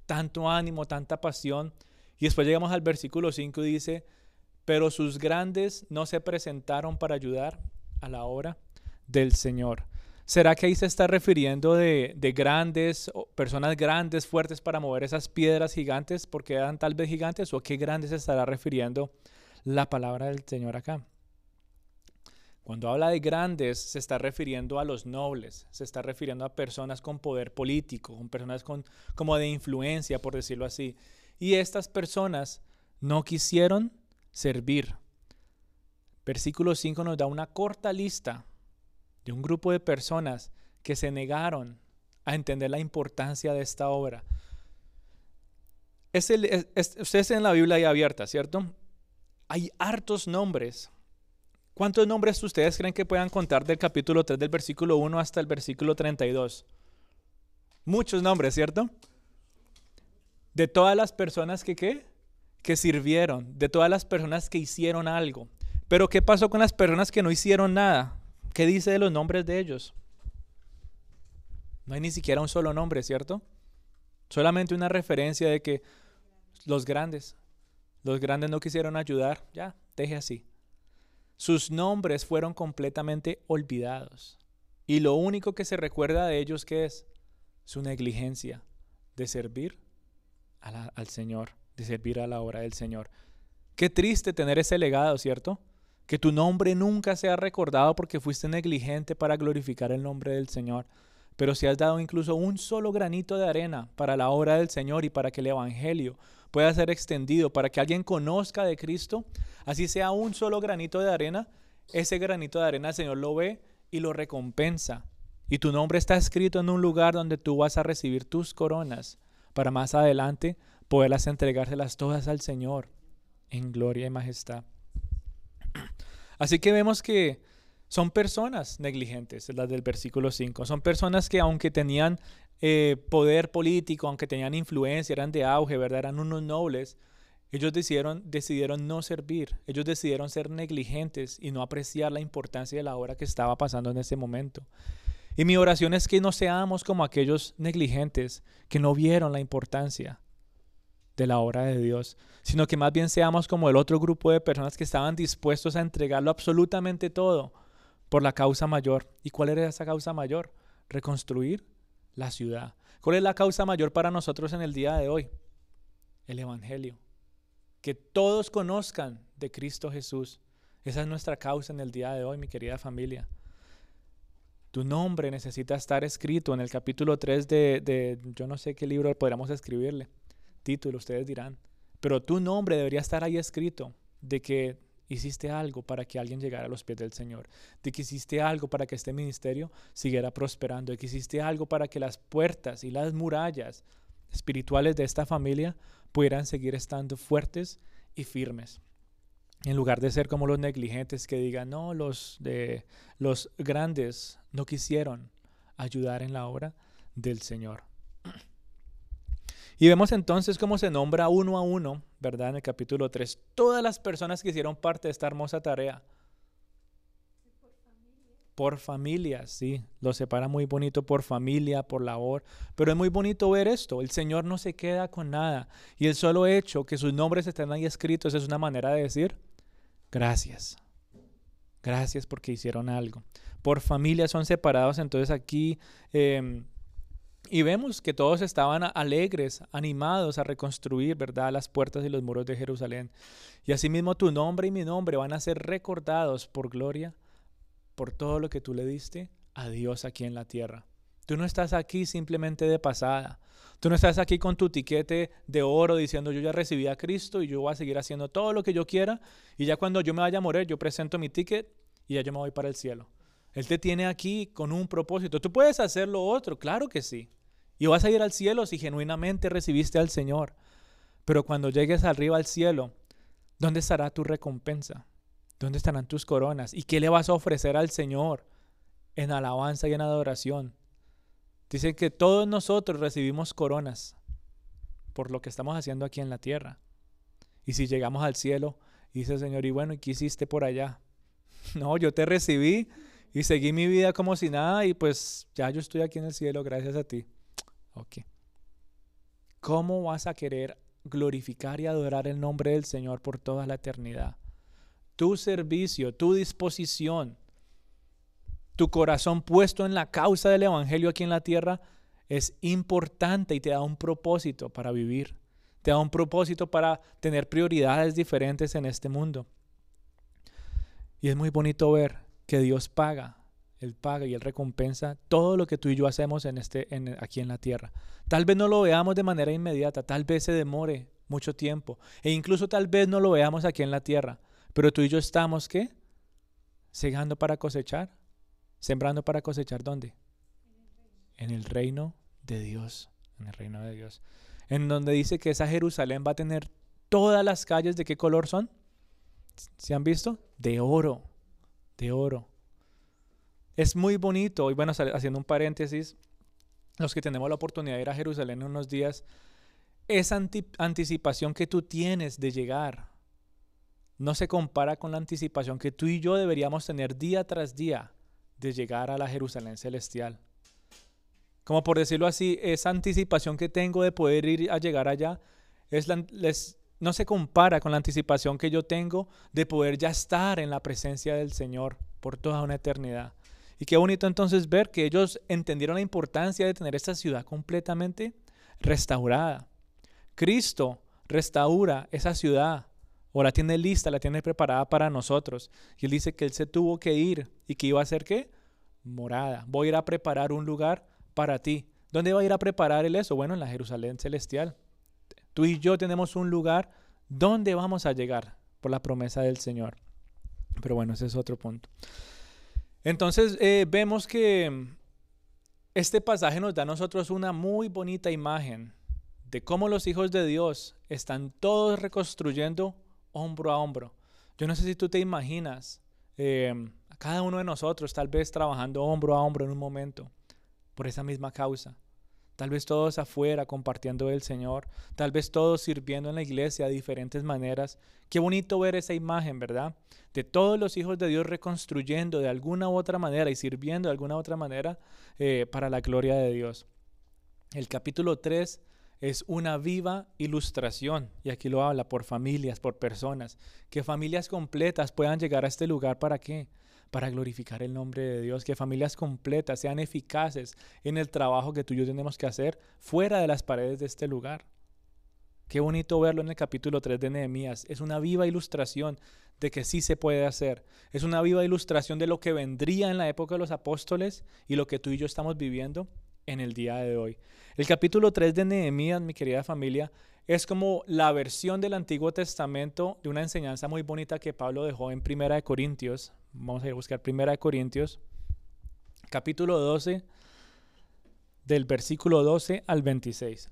A: tanto ánimo, tanta pasión, y después llegamos al versículo 5 y dice, pero sus grandes no se presentaron para ayudar a la obra del Señor. ¿Será que ahí se está refiriendo de, de, grandes, personas grandes, fuertes para mover esas piedras gigantes porque eran tal vez gigantes? ¿O qué grandes se estará refiriendo la palabra del Señor acá? Cuando habla de grandes, se está refiriendo a los nobles, se está refiriendo a personas con poder político, con personas con, como de influencia, por decirlo así. Y estas personas no quisieron servir. Versículo 5 nos da una corta lista de un grupo de personas que se negaron a entender la importancia de esta obra. Es el, ustedes en la Biblia ahí abierta, ¿cierto? Hay hartos nombres. ¿Cuántos nombres ustedes creen que puedan contar del capítulo 3 del versículo 1 hasta el versículo 32? Muchos nombres, ¿cierto? De todas las personas que ¿qué? que sirvieron, de todas las personas que hicieron algo. Pero ¿qué pasó con las personas que no hicieron nada? ¿Qué dice de los nombres de ellos? No hay ni siquiera un solo nombre, ¿cierto? Solamente una referencia de que los grandes, los grandes no quisieron ayudar, ya, deje así. Sus nombres fueron completamente olvidados. Y lo único que se recuerda de ellos que es su negligencia de servir al Señor, de servir a la obra del Señor. Qué triste tener ese legado, ¿cierto? Que tu nombre nunca sea recordado porque fuiste negligente para glorificar el nombre del Señor. Pero si has dado incluso un solo granito de arena para la obra del Señor y para que el Evangelio pueda ser extendido, para que alguien conozca de Cristo, así sea un solo granito de arena, ese granito de arena el Señor lo ve y lo recompensa. Y tu nombre está escrito en un lugar donde tú vas a recibir tus coronas para más adelante poderlas entregárselas todas al Señor en gloria y majestad. Así que vemos que son personas negligentes, las del versículo 5. Son personas que aunque tenían eh, poder político, aunque tenían influencia, eran de auge, ¿verdad? Eran unos nobles. Ellos decidieron, decidieron no servir, ellos decidieron ser negligentes y no apreciar la importancia de la obra que estaba pasando en ese momento. Y mi oración es que no seamos como aquellos negligentes que no vieron la importancia de la obra de Dios, sino que más bien seamos como el otro grupo de personas que estaban dispuestos a entregarlo absolutamente todo por la causa mayor. ¿Y cuál era esa causa mayor? Reconstruir la ciudad. ¿Cuál es la causa mayor para nosotros en el día de hoy? El Evangelio. Que todos conozcan de Cristo Jesús. Esa es nuestra causa en el día de hoy, mi querida familia. Tu nombre necesita estar escrito en el capítulo 3 de, de yo no sé qué libro podríamos escribirle título, ustedes dirán, pero tu nombre debería estar ahí escrito de que hiciste algo para que alguien llegara a los pies del Señor, de que hiciste algo para que este ministerio siguiera prosperando, de que hiciste algo para que las puertas y las murallas espirituales de esta familia pudieran seguir estando fuertes y firmes. En lugar de ser como los negligentes que digan, no, los, de, los grandes no quisieron ayudar en la obra del Señor. Y vemos entonces cómo se nombra uno a uno, ¿verdad? En el capítulo 3, todas las personas que hicieron parte de esta hermosa tarea. Por familia, sí, lo separa muy bonito por familia, por labor, pero es muy bonito ver esto, el Señor no se queda con nada y el solo hecho que sus nombres estén ahí escritos es una manera de decir gracias, gracias porque hicieron algo. Por familia son separados, entonces aquí em, y vemos que todos estaban alegres, animados a reconstruir, ¿verdad?, las puertas y los muros de Jerusalén. Y asimismo tu nombre y mi nombre van a ser recordados por gloria, por todo lo que tú le diste a Dios aquí en la tierra. Tú no estás aquí simplemente de pasada. Tú no estás aquí con tu tiquete de oro diciendo yo ya recibí a Cristo y yo voy a seguir haciendo todo lo que yo quiera y ya cuando yo me vaya a morir yo presento mi ticket y ya yo me voy para el cielo. Él te tiene aquí con un propósito. ¿Tú puedes hacer lo otro? Claro que sí. Y vas a ir al cielo si genuinamente recibiste al Señor. Pero cuando llegues arriba al cielo, ¿dónde estará tu recompensa? ¿Dónde estarán tus coronas? ¿Y qué le vas a ofrecer al Señor en alabanza y en adoración? Dicen que todos nosotros recibimos coronas por lo que estamos haciendo aquí en la tierra. Y si llegamos al cielo, dice el Señor, y bueno, ¿y qué hiciste por allá? No, yo te recibí y seguí mi vida como si nada y pues ya yo estoy aquí en el cielo gracias a ti. Ok. ¿Cómo vas a querer glorificar y adorar el nombre del Señor por toda la eternidad? Tu servicio, tu disposición, tu corazón puesto en la causa del Evangelio aquí en la tierra es importante y te da un propósito para vivir. Te da un propósito para tener prioridades diferentes en este mundo. Y es muy bonito ver que Dios paga. Él paga y Él recompensa todo lo que tú y yo hacemos en este, aquí en la tierra. Tal vez no lo veamos de manera inmediata, tal vez se demore mucho tiempo e incluso tal vez no lo veamos aquí en la tierra, pero tú y yo estamos, ¿qué? Segando para cosechar, sembrando para cosechar, ¿dónde? En el reino de Dios, en el reino de Dios. En donde dice que esa Jerusalén va a tener todas las calles, ¿de qué color son? ¿Se han visto? De oro, de oro. Es muy bonito, y bueno, haciendo un paréntesis, los que tenemos la oportunidad de ir a Jerusalén en unos días, esa anticipación que tú tienes de llegar no se compara con la anticipación que tú y yo deberíamos tener día tras día de llegar a la Jerusalén celestial. Como por decirlo así, esa anticipación que tengo de poder ir a llegar allá no se compara con la anticipación que yo tengo de poder ya estar en la presencia del Señor por toda una eternidad. Y qué bonito entonces ver que ellos entendieron la importancia de tener esta ciudad completamente restaurada. Cristo restaura esa ciudad o la tiene lista, la tiene preparada para nosotros. Y él dice que él se tuvo que ir y que iba a hacer qué? Morada. Voy a ir a preparar un lugar para ti. ¿Dónde va a ir a preparar él eso? Bueno, en la Jerusalén celestial. Tú y yo tenemos un lugar donde vamos a llegar por la promesa del Señor. Pero bueno, ese es otro punto. Entonces eh, vemos que este pasaje nos da a nosotros una muy bonita imagen de cómo los hijos de Dios están todos reconstruyendo hombro a hombro. Yo no sé si tú te imaginas eh, a cada uno de nosotros tal vez trabajando hombro a hombro en un momento por esa misma causa. Tal vez todos afuera compartiendo el Señor, tal vez todos sirviendo en la iglesia de diferentes maneras. Qué bonito ver esa imagen, ¿verdad? De todos los hijos de Dios reconstruyendo de alguna u otra manera y sirviendo de alguna u otra manera eh, para la gloria de Dios. El capítulo 3 es una viva ilustración, y aquí lo habla por familias, por personas, que familias completas puedan llegar a este lugar para qué? Para glorificar el nombre de Dios, que familias completas sean eficaces en el trabajo que tú y yo tenemos que hacer fuera de las paredes de este lugar. Qué bonito verlo en el capítulo 3 de Nehemías. Es una viva ilustración de que sí se puede hacer. Es una viva ilustración de lo que vendría en la época de los apóstoles y lo que tú y yo estamos viviendo en el día de hoy. El capítulo 3 de Nehemías, mi querida familia, es como la versión del Antiguo Testamento de una enseñanza muy bonita que Pablo dejó en Primera de Corintios. Vamos a ir a buscar Primera de Corintios, capítulo 12, del versículo 12 al 26.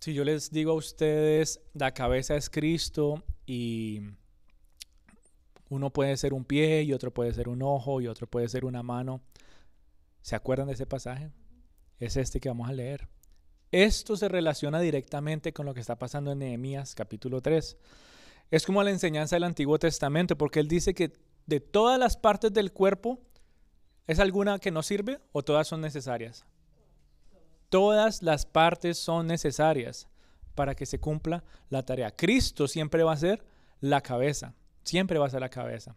A: Si yo les digo a ustedes, la cabeza es Cristo y uno puede ser un pie y otro puede ser un ojo y otro puede ser una mano. ¿Se acuerdan de ese pasaje? es este que vamos a leer. Esto se relaciona directamente con lo que está pasando en Nehemías capítulo 3. Es como la enseñanza del Antiguo Testamento, porque él dice que de todas las partes del cuerpo, ¿es alguna que no sirve o todas son necesarias? Todas las partes son necesarias para que se cumpla la tarea. Cristo siempre va a ser la cabeza, siempre va a ser la cabeza.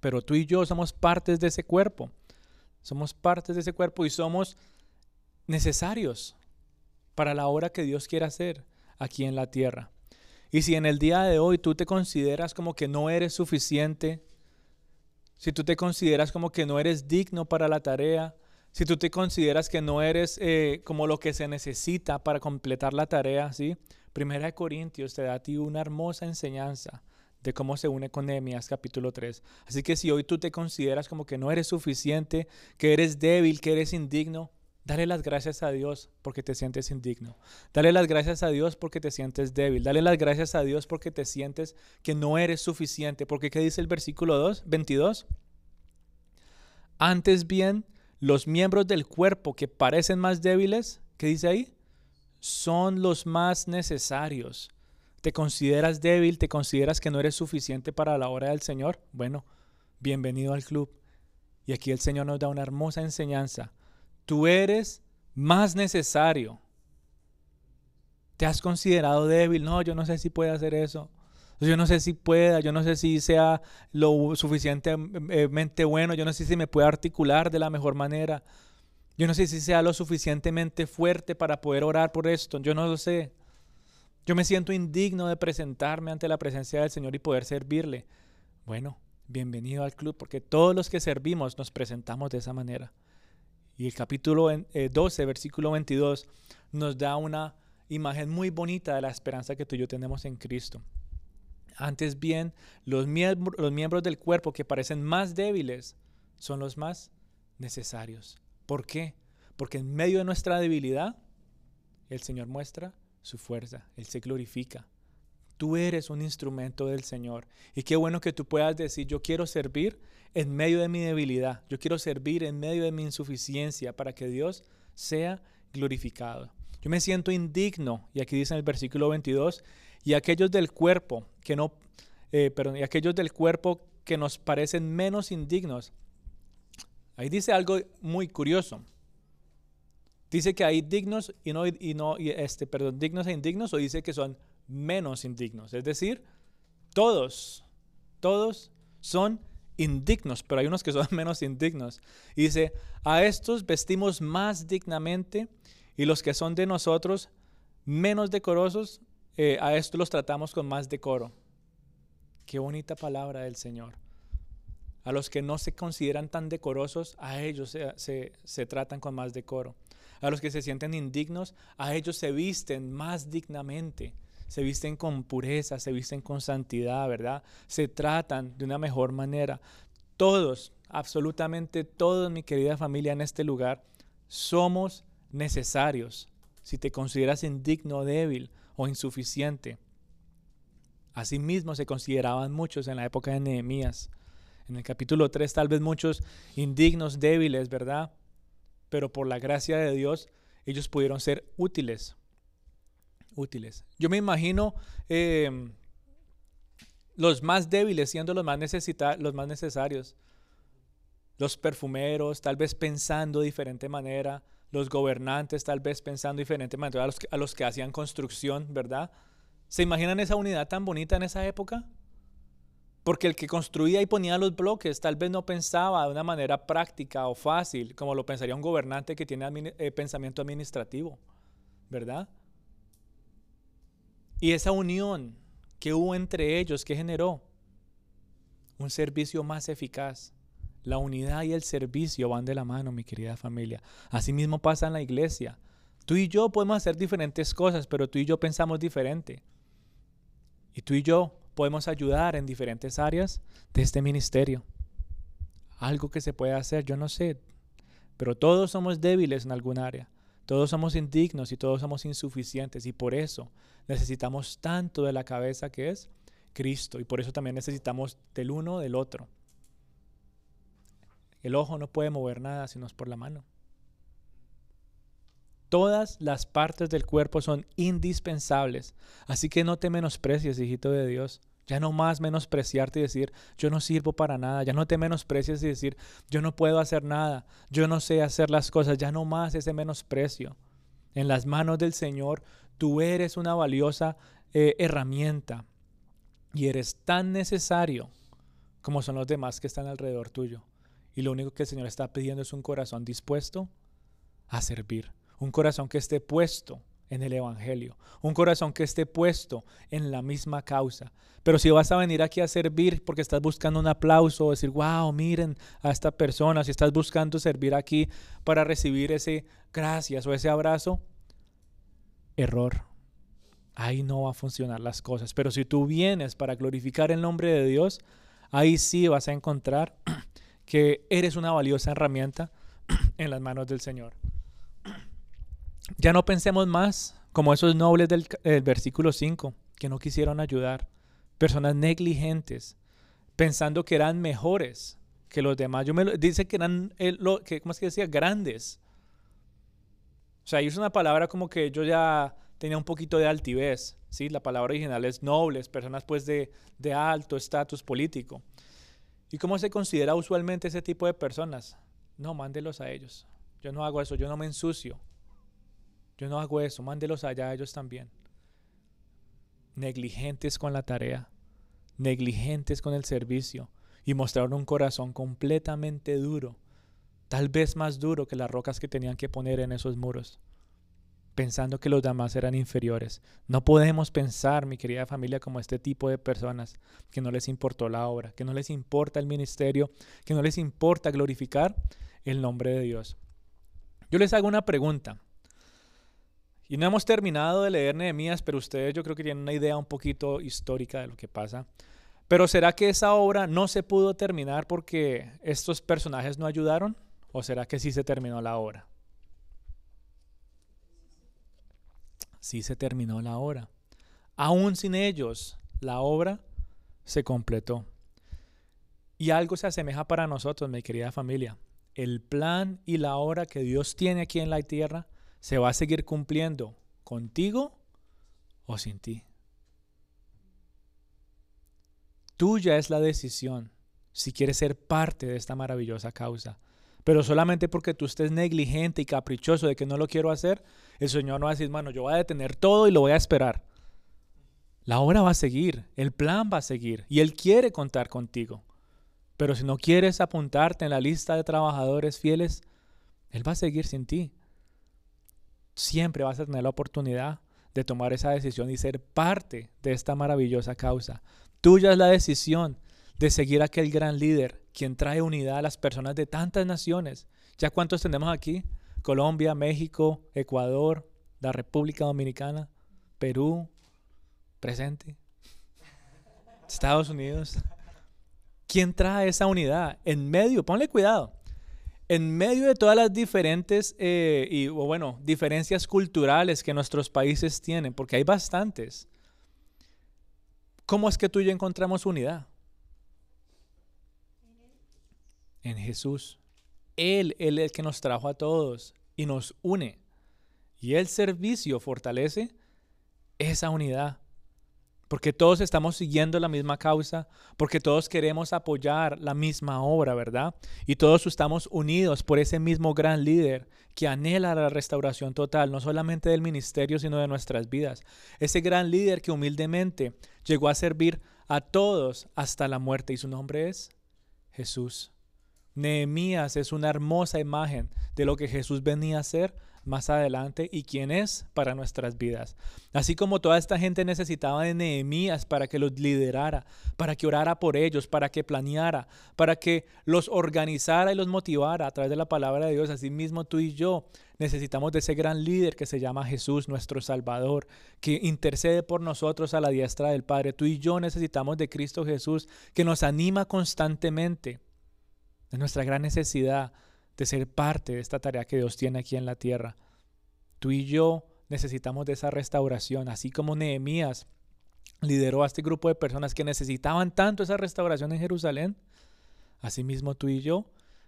A: Pero tú y yo somos partes de ese cuerpo. Somos partes de ese cuerpo y somos necesarios para la obra que Dios quiere hacer aquí en la tierra. Y si en el día de hoy tú te consideras como que no eres suficiente, si tú te consideras como que no eres digno para la tarea, si tú te consideras que no eres eh, como lo que se necesita para completar la tarea, ¿sí? Primera de Corintios te da a ti una hermosa enseñanza de cómo se une con Nehemías capítulo 3. Así que si hoy tú te consideras como que no eres suficiente, que eres débil, que eres indigno, Dale las gracias a Dios porque te sientes indigno. Dale las gracias a Dios porque te sientes débil. Dale las gracias a Dios porque te sientes que no eres suficiente. Porque ¿qué dice el versículo 2, 22? Antes bien, los miembros del cuerpo que parecen más débiles, ¿qué dice ahí? Son los más necesarios. ¿Te consideras débil? ¿Te consideras que no eres suficiente para la obra del Señor? Bueno, bienvenido al club. Y aquí el Señor nos da una hermosa enseñanza. Tú eres más necesario. ¿Te has considerado débil? No, yo no sé si puede hacer eso. Yo no sé si pueda, yo no sé si sea lo suficientemente bueno, yo no sé si me puede articular de la mejor manera. Yo no sé si sea lo suficientemente fuerte para poder orar por esto, yo no lo sé. Yo me siento indigno de presentarme ante la presencia del Señor y poder servirle. Bueno, bienvenido al club, porque todos los que servimos nos presentamos de esa manera. Y el capítulo 12, eh, versículo 22, nos da una imagen muy bonita de la esperanza que tú y yo tenemos en Cristo. Antes bien, los, miembros, los miembros del cuerpo que parecen más débiles son los más necesarios. ¿Por qué? Porque en medio de nuestra debilidad, el Señor muestra su fuerza, Él se glorifica. Tú eres un instrumento del Señor. Y qué bueno que tú puedas decir, yo quiero servir en medio de mi debilidad, yo quiero servir en medio de mi insuficiencia para que Dios sea glorificado. Yo me siento indigno, y aquí dice en el versículo 22, y aquellos del cuerpo que no, eh, perdón, y aquellos del cuerpo que nos parecen menos indignos. Ahí dice algo muy curioso. Dice que hay dignos y no, y no y este, perdón, dignos e indignos, o dice que son menos indignos. Es decir, todos, todos son indignos, pero hay unos que son menos indignos. Y dice, a estos vestimos más dignamente y los que son de nosotros menos decorosos, eh, a estos los tratamos con más decoro. Qué bonita palabra del Señor. A los que no se consideran tan decorosos, a ellos se, se tratan con más decoro. A los que se sienten indignos, a ellos se visten más dignamente se visten con pureza, se visten con santidad, ¿verdad? Se tratan de una mejor manera. Todos, absolutamente todos, mi querida familia en este lugar, somos necesarios. Si te consideras indigno, débil o insuficiente. Asimismo se consideraban muchos en la época de Nehemías. En el capítulo 3 tal vez muchos indignos, débiles, ¿verdad? Pero por la gracia de Dios ellos pudieron ser útiles útiles. Yo me imagino em, los más débiles siendo los más, los más necesarios. Los perfumeros, tal vez pensando de diferente manera. Los gobernantes, tal vez pensando de diferente manera. A los, que, a los que hacían construcción, ¿verdad? ¿Se imaginan esa unidad tan bonita en esa época? Porque el que construía y ponía los bloques tal vez no pensaba de una manera práctica o fácil, como lo pensaría un gobernante que tiene eh, pensamiento administrativo, ¿verdad? Y esa unión que hubo entre ellos, que generó un servicio más eficaz. La unidad y el servicio van de la mano, mi querida familia. Asimismo pasa en la iglesia. Tú y yo podemos hacer diferentes cosas, pero tú y yo pensamos diferente. Y tú y yo podemos ayudar en diferentes áreas de este ministerio. Algo que se puede hacer, yo no sé, pero todos somos débiles en algún área. Todos somos indignos y todos somos insuficientes y por eso necesitamos tanto de la cabeza que es Cristo y por eso también necesitamos del uno del otro. El ojo no puede mover nada sino es por la mano. Todas las partes del cuerpo son indispensables, así que no te menosprecies, hijito de Dios. Ya no más menospreciarte y decir, yo no sirvo para nada. Ya no te menosprecies y decir, yo no puedo hacer nada. Yo no sé hacer las cosas. Ya no más ese menosprecio. En las manos del Señor, tú eres una valiosa eh, herramienta y eres tan necesario como son los demás que están alrededor tuyo. Y lo único que el Señor está pidiendo es un corazón dispuesto a servir. Un corazón que esté puesto en el Evangelio, un corazón que esté puesto en la misma causa. Pero si vas a venir aquí a servir porque estás buscando un aplauso, decir, wow, miren a esta persona, si estás buscando servir aquí para recibir ese gracias o ese abrazo, error. Ahí no va a funcionar las cosas. Pero si tú vienes para glorificar el nombre de Dios, ahí sí vas a encontrar que eres una valiosa herramienta en las manos del Señor. Ya no pensemos más como esos nobles del, versículo 5, que no quisieron ayudar, personas negligentes, pensando que eran mejores que los demás. Yo me dice que eran, lo, que, ¿cómo es que decía? Grandes. O sea, es una palabra como que yo ya tenía un poquito de altivez, ¿sí? La palabra original es nobles, personas pues de, de alto estatus político. ¿Y cómo se considera usualmente ese tipo de personas? No, mándelos a ellos. Yo no hago eso, yo no me ensucio. Yo no hago eso, mándelos allá a ellos también. Negligentes con la tarea, negligentes con el servicio y mostraron un corazón completamente duro, tal vez más duro que las rocas que tenían que poner en esos muros. pensando que los demás eran inferiores. No podemos pensar, mi querida familia, como este tipo de personas que no les importó la obra, que no les importa el ministerio, que no les importa glorificar el nombre de Dios. Yo les hago una pregunta. Y no hemos terminado de leer Nehemías, pero ustedes yo creo que tienen una idea un poquito histórica de lo que pasa. Pero ¿será que esa obra no se pudo terminar porque estos personajes no ayudaron? ¿O será que sí se terminó la obra? Sí se terminó la obra. Aún sin ellos, la obra se completó. Y algo se asemeja para nosotros, mi querida familia. El plan y la obra que Dios tiene aquí en la tierra se va a seguir cumpliendo contigo o sin ti. Tuya es la decisión si quieres ser parte de esta maravillosa causa. Pero solamente porque tú estés negligente y caprichoso de que no lo quiero hacer, el Señor no va a decir, bueno, yo voy a detener todo y lo voy a esperar. La obra va a seguir, el plan va a seguir y Él quiere contar contigo. Pero si no quieres apuntarte en la lista de trabajadores fieles, Él va a seguir sin ti. Siempre vas a tener la oportunidad de tomar esa decisión y ser parte de esta maravillosa causa. Tuya es la decisión de seguir a aquel gran líder, quien trae unidad a las personas de tantas naciones. ¿Ya cuántos tenemos aquí? Colombia, México, Ecuador, la República Dominicana, Perú, presente, Estados Unidos. ¿Quién trae esa unidad? En medio, ponle cuidado, en medio de todas las diferentes eh, y, bueno, diferencias culturales que nuestros países tienen, porque hay bastantes, ¿Cómo es que tú y yo encontramos unidad? En Jesús. Él, Él es el que nos trajo a todos y nos une. Y el servicio fortalece esa unidad porque todos estamos siguiendo la misma causa, porque todos queremos apoyar la misma obra, ¿verdad? Y todos estamos unidos por ese mismo gran líder que anhela la restauración total, no solamente del ministerio, sino de nuestras vidas. Ese gran líder que humildemente llegó a servir a todos hasta la muerte y su nombre es Jesús. Nehemías es una hermosa imagen de lo que Jesús venía a hacer más adelante y quién es para nuestras vidas. Así como toda esta gente necesitaba de Nehemías para que los liderara, para que orara por ellos, para que planeara, para que los organizara y los motivara a través de la palabra de Dios. Así mismo tú y yo necesitamos de ese gran líder que se llama Jesús, nuestro Salvador, que intercede por nosotros a la diestra del Padre. Tú y yo necesitamos de Cristo Jesús, que nos anima constantemente de nuestra gran necesidad de ser parte de esta tarea que Dios tiene aquí en la tierra. Tú y yo necesitamos de esa restauración, así como Nehemías lideró a este grupo de personas que necesitaban tanto esa restauración en Jerusalén. Asimismo tú y yo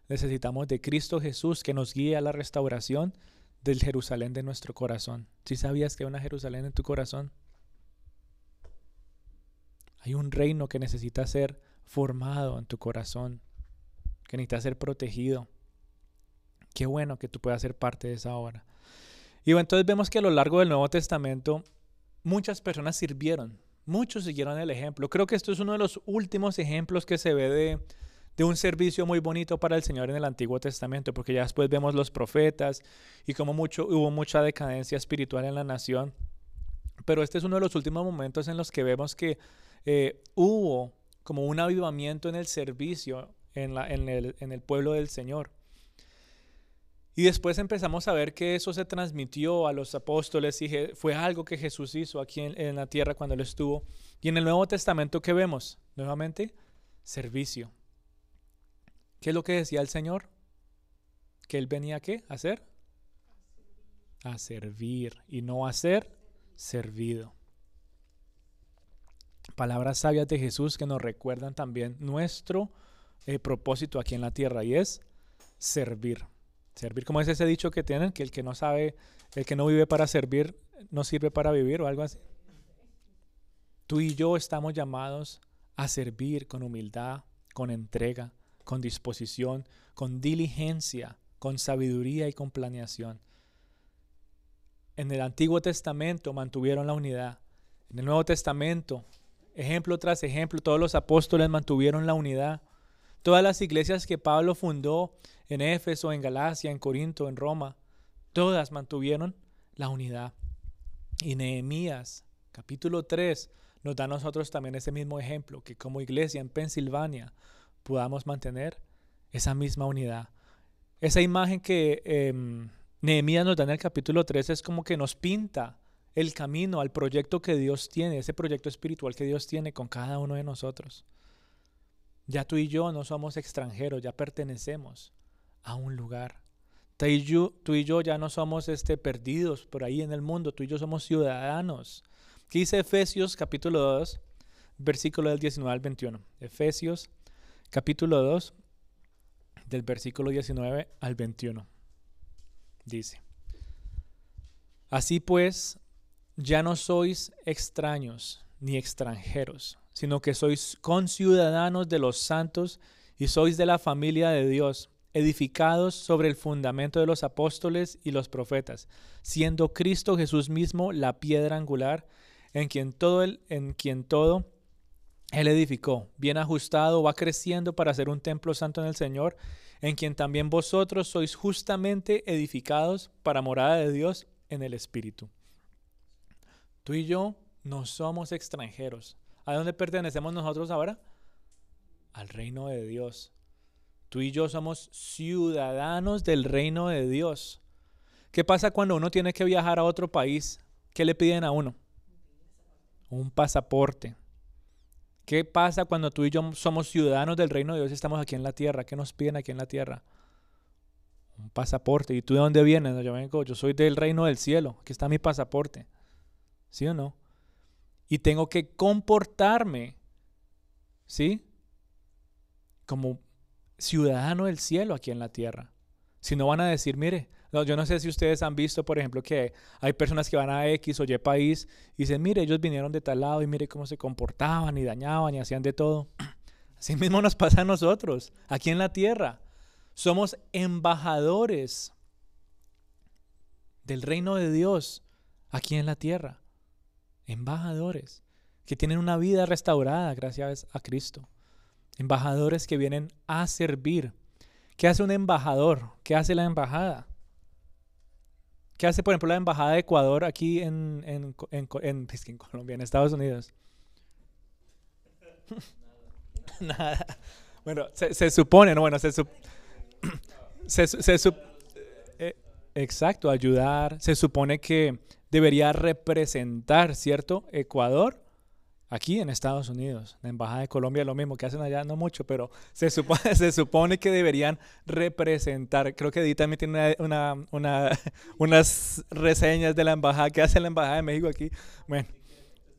A: necesitamos de Cristo Jesús que nos guíe a la restauración del Jerusalén de nuestro corazón. ¿Sí sabías que hay una Jerusalén en tu corazón? Hay un reino que necesita ser formado en tu corazón, que necesita ser protegido. Qué bueno que tú puedas ser parte de esa obra. Y bueno, entonces vemos que a lo largo del Nuevo Testamento muchas personas sirvieron, muchos siguieron el ejemplo. Creo que esto es uno de los últimos ejemplos que se ve de, de un servicio muy bonito para el Señor en el Antiguo Testamento, porque ya después vemos los profetas y como mucho, hubo mucha decadencia espiritual en la nación. Pero este es uno de los últimos momentos en los que vemos que eh, hubo como un avivamiento en el servicio en, en, el, en pueblo del Señor. Y después empezamos a ver que eso se transmitió a los apóstoles y fue algo que Jesús hizo aquí en, la tierra cuando él estuvo. Y en el Nuevo Testamento, ¿qué vemos? Nuevamente, servicio. ¿Qué es lo que decía el Señor? Que él venía a qué? ¿A hacer? A servir y no a ser servido. Palabras sabias de Jesús que nos recuerdan también nuestro eh, propósito aquí en la tierra y es servir. Servir, como es ese dicho que tienen, que el que no sabe, el que no vive para servir, no sirve para vivir o algo así. Tú y yo estamos llamados a servir con humildad, con entrega, con disposición, con diligencia, con sabiduría y con planeación. En el Antiguo Testamento mantuvieron la unidad. En el Nuevo Testamento, ejemplo tras ejemplo, todos los apóstoles mantuvieron la unidad. Todas las iglesias que Pablo fundó en Éfeso, en Galacia, en Corinto, en Roma, todas mantuvieron la unidad. Y Nehemías, capítulo 3, nos da a nosotros también ese mismo ejemplo, que como iglesia en Pensilvania podamos mantener esa misma unidad. Esa imagen que eh, Nehemías nos da en el capítulo 3 es como que nos pinta el camino al proyecto que Dios tiene, ese proyecto espiritual que Dios tiene con cada uno de nosotros. Ya tú y yo no somos extranjeros, ya pertenecemos a un lugar. Tú y yo, ya no somos este, perdidos por ahí en el mundo, tú y yo somos ciudadanos. ¿Qué dice Efesios capítulo 2, versículo del 19 al 21? Efesios capítulo 2, del versículo 19 al 21. Dice, Así pues, ya no sois extraños ni extranjeros, sino que sois conciudadanos de los santos y sois de la familia de Dios, edificados sobre el fundamento de los apóstoles y los profetas, siendo Cristo Jesús mismo la piedra angular, en quien todo el, en quien todo él edificó, bien ajustado, va creciendo para ser un templo santo en el Señor, en quien también vosotros sois justamente edificados para morada de Dios en el Espíritu. Tú y yo no somos extranjeros. ¿A dónde pertenecemos nosotros ahora? Al reino de Dios. Tú y yo somos ciudadanos del reino de Dios. ¿Qué pasa cuando uno tiene que viajar a otro país? ¿Qué le piden a uno? Un pasaporte. ¿Qué pasa cuando tú y yo somos ciudadanos del reino de Dios y estamos aquí en la tierra? ¿Qué nos piden aquí en la tierra? Un pasaporte. ¿Y tú de dónde vienes? yo vengo, yo soy del reino del cielo. Aquí está mi pasaporte. ¿Sí o no? Y tengo que comportarme, ¿sí? Como ciudadano del cielo aquí en la tierra. Si no van a decir, mire, yo no sé si ustedes han visto, por ejemplo, que hay personas que van a X o Y país y dicen, mire, ellos vinieron de tal lado y mire cómo se comportaban y dañaban y hacían de todo. Así mismo nos pasa a nosotros, aquí en la tierra. Somos embajadores del reino de Dios aquí en la tierra embajadores que tienen una vida restaurada gracias a Cristo. Embajadores que vienen a servir. ¿Qué hace un embajador? ¿Qué hace la embajada? ¿Qué hace, por ejemplo, la embajada de Ecuador aquí en, en, en, Colombia, en Estados Unidos? Nada. Bueno, se, supone, no, bueno, se, se, se, eh, exacto, ayudar. Se supone que debería representar, ¿cierto? Ecuador aquí en Estados Unidos. La Embajada de Colombia lo mismo que hacen allá, no mucho, pero se supone, se supone que deberían representar. Creo que Edith también tiene una, una, unas reseñas de la Embajada. ¿Qué hace la Embajada de México aquí? Bueno.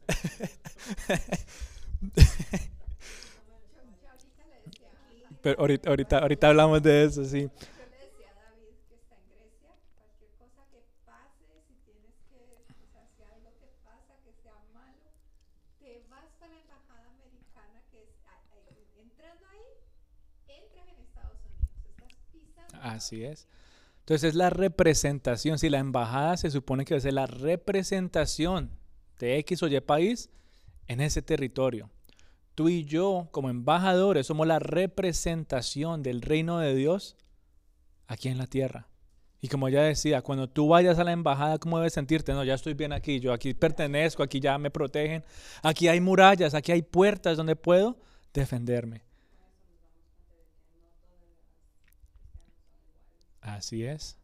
A: pero ahorita, ahorita, ahorita hablamos de eso, sí. Así es. Entonces es la representación. Si la embajada se supone que va ser la representación de X o Y país en ese territorio. Tú y yo, como embajadores, somos la representación del reino de Dios aquí en la tierra. Y como ya decía, cuando tú vayas a la embajada, ¿cómo debes sentirte? No, ya estoy bien aquí, yo aquí pertenezco, aquí ya me protegen, aquí hay murallas, aquí hay puertas donde puedo defenderme. Así es.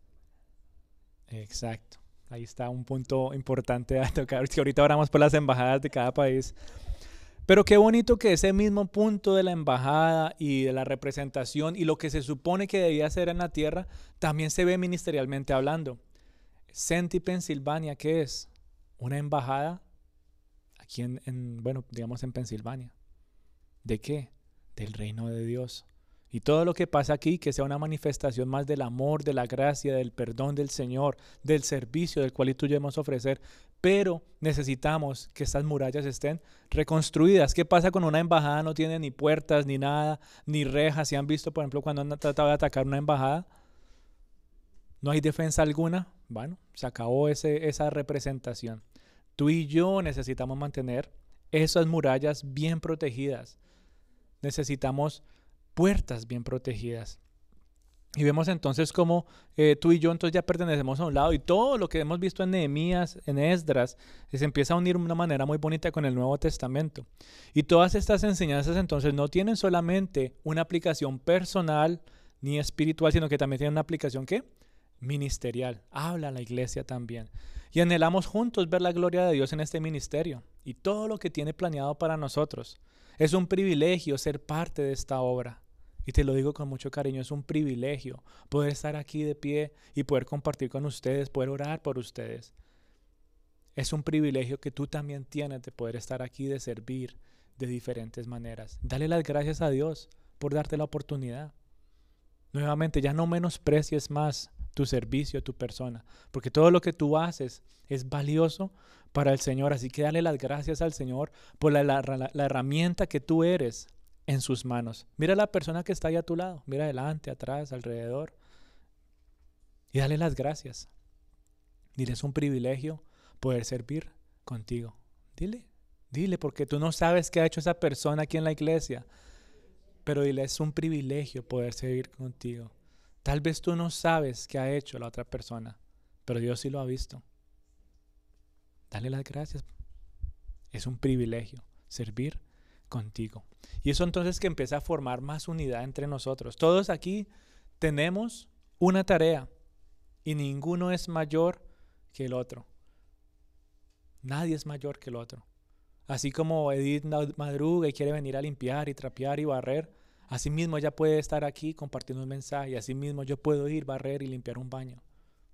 A: Exacto. Ahí está un punto importante a tocar. Que ahorita oramos por las embajadas de cada país. Pero qué bonito que ese mismo punto de la embajada y de la representación y lo que se supone que debía ser en la tierra también se ve ministerialmente hablando. Senti, Pensilvania, ¿qué es? Una embajada aquí en, en, bueno, digamos en Pensilvania. ¿De qué? Del reino de Dios. Y todo lo que pasa aquí, que sea una manifestación más del amor, de la gracia, del perdón del Señor, del servicio del cual tú debemos ofrecer. Pero necesitamos que estas murallas estén reconstruidas. ¿Qué pasa con una embajada? No tiene ni puertas, ni nada, ni rejas. ¿Si han visto, por ejemplo, cuando han tratado de atacar una embajada? No hay defensa alguna. Bueno, se acabó esa representación. Tú y yo necesitamos mantener esas murallas bien protegidas. Necesitamos puertas bien protegidas. Y vemos entonces cómo eh, tú y yo entonces ya pertenecemos a un lado y todo lo que hemos visto en Nehemías, en Esdras, se empieza a unir de una manera muy bonita con el Nuevo Testamento. Y todas estas enseñanzas entonces no tienen solamente una aplicación personal ni espiritual, sino que también tienen una aplicación ¿qué? ministerial. Habla la iglesia también. Y anhelamos juntos ver la gloria de Dios en este ministerio y todo lo que tiene planeado para nosotros. Es un privilegio ser parte de esta obra. Y te lo digo con mucho cariño, es un privilegio poder estar aquí de pie y poder compartir con ustedes, poder orar por ustedes. Es un privilegio que tú también tienes de poder estar aquí, de servir de diferentes maneras. Dale las gracias a Dios por darte la oportunidad. Nuevamente, ya no menosprecies más tu servicio, tu persona, porque todo lo que tú haces es valioso para el Señor. Así que dale las gracias al Señor por la, herramienta que tú eres en sus manos. Mira a la persona que está ahí a tu lado, mira adelante, atrás, alrededor. Y dale las gracias. Dile, es un privilegio poder servir contigo. Dile, dile, porque tú no sabes qué ha hecho esa persona aquí en la iglesia. Pero dile, es un privilegio poder servir contigo. Tal vez tú no sabes qué ha hecho la otra persona, pero Dios sí lo ha visto. Dale las gracias. Es un privilegio servir contigo. Y eso entonces que empieza a formar más unidad entre nosotros. Todos aquí tenemos una tarea y ninguno es mayor que el otro. Nadie es mayor que el otro. Así como Edith madruga y quiere venir a limpiar y trapear y barrer, así mismo ella puede estar aquí compartiendo un mensaje, así mismo yo puedo ir, barrer y limpiar un baño.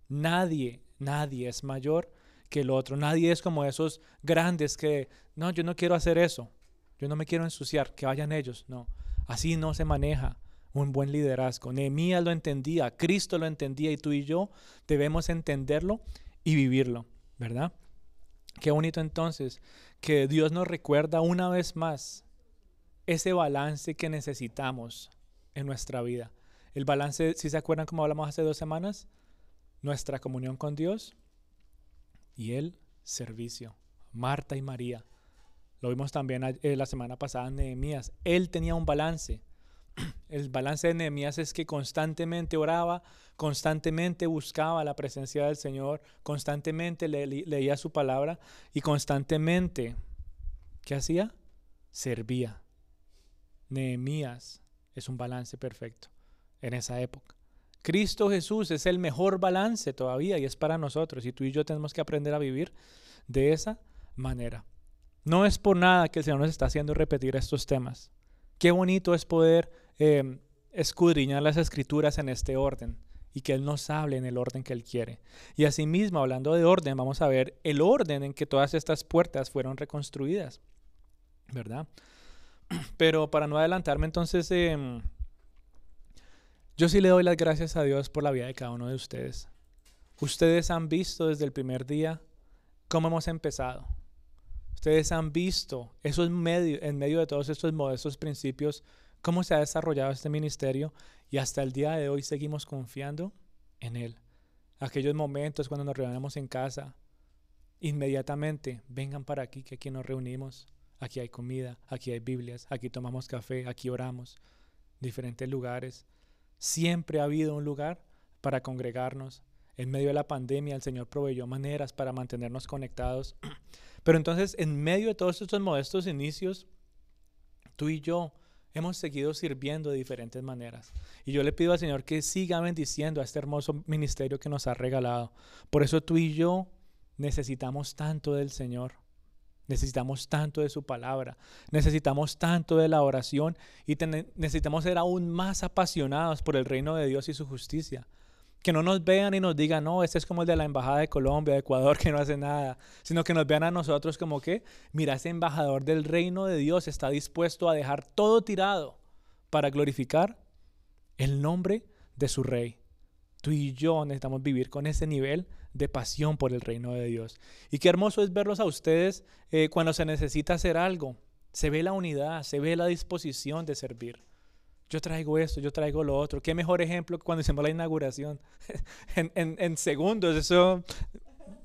A: Nadie, nadie es mayor que el otro. Nadie es como esos grandes que, no, yo no quiero hacer eso. Yo no me quiero ensuciar, que vayan ellos. No, así no se maneja un buen liderazgo. Nehemías lo entendía, Cristo lo entendía y tú y yo debemos entenderlo y vivirlo, ¿verdad? Qué bonito entonces que Dios nos recuerda una vez más ese balance que necesitamos en nuestra vida. El balance, si se acuerdan como hablamos hace dos semanas, nuestra comunión con Dios y el servicio. Marta y María lo vimos también eh, la semana pasada en Nehemías. Él tenía un balance. El balance de Nehemías es que constantemente oraba, constantemente buscaba la presencia del Señor, constantemente leía su palabra y constantemente, ¿qué hacía? Servía. Nehemías es un balance perfecto en esa época. Cristo Jesús es el mejor balance todavía y es para nosotros y tú y yo tenemos que aprender a vivir de esa manera. No es por nada que el Señor nos está haciendo repetir estos temas. Qué bonito es poder em, escudriñar las escrituras en este orden y que Él nos hable en el orden que Él quiere. Y asimismo, hablando de orden, vamos a ver el orden en que todas estas puertas fueron reconstruidas, ¿verdad? Pero para no adelantarme, entonces, em, yo sí le doy las gracias a Dios por la vida de cada uno de ustedes. Ustedes han visto desde el primer día cómo hemos empezado Ustedes han visto eso en medio, en medio de todos estos modestos principios, cómo se ha desarrollado este ministerio y hasta el día de hoy seguimos confiando en Él. Aquellos momentos cuando nos reunimos en casa, inmediatamente vengan para aquí, que aquí nos reunimos. Aquí hay comida, aquí hay Biblias, aquí tomamos café, aquí oramos. Diferentes lugares. Siempre ha habido un lugar para congregarnos. En medio de la pandemia el Señor proveyó maneras para mantenernos conectados. Pero entonces, en medio de todos estos modestos inicios, tú y yo hemos seguido sirviendo de diferentes maneras. Y yo le pido al Señor que siga bendiciendo a este hermoso ministerio que nos ha regalado. Por eso tú y yo necesitamos tanto del Señor. Necesitamos tanto de su palabra, necesitamos tanto de la oración y necesitamos ser aún más apasionados por el reino de Dios y su justicia que no nos vean y nos digan, no, este es como el de la Embajada de Colombia, de Ecuador, que no hace nada, sino que nos vean a nosotros como que, mira, ese embajador del reino de Dios está dispuesto a dejar todo tirado para glorificar el nombre de su rey. Tú y yo necesitamos vivir con ese nivel de pasión por el reino de Dios. Y qué hermoso es verlos a ustedes eh, cuando se necesita hacer algo. Se ve la unidad, se ve la disposición de servir yo traigo esto, yo traigo lo otro. Qué mejor ejemplo que cuando hicimos la inauguración. en, segundos, eso,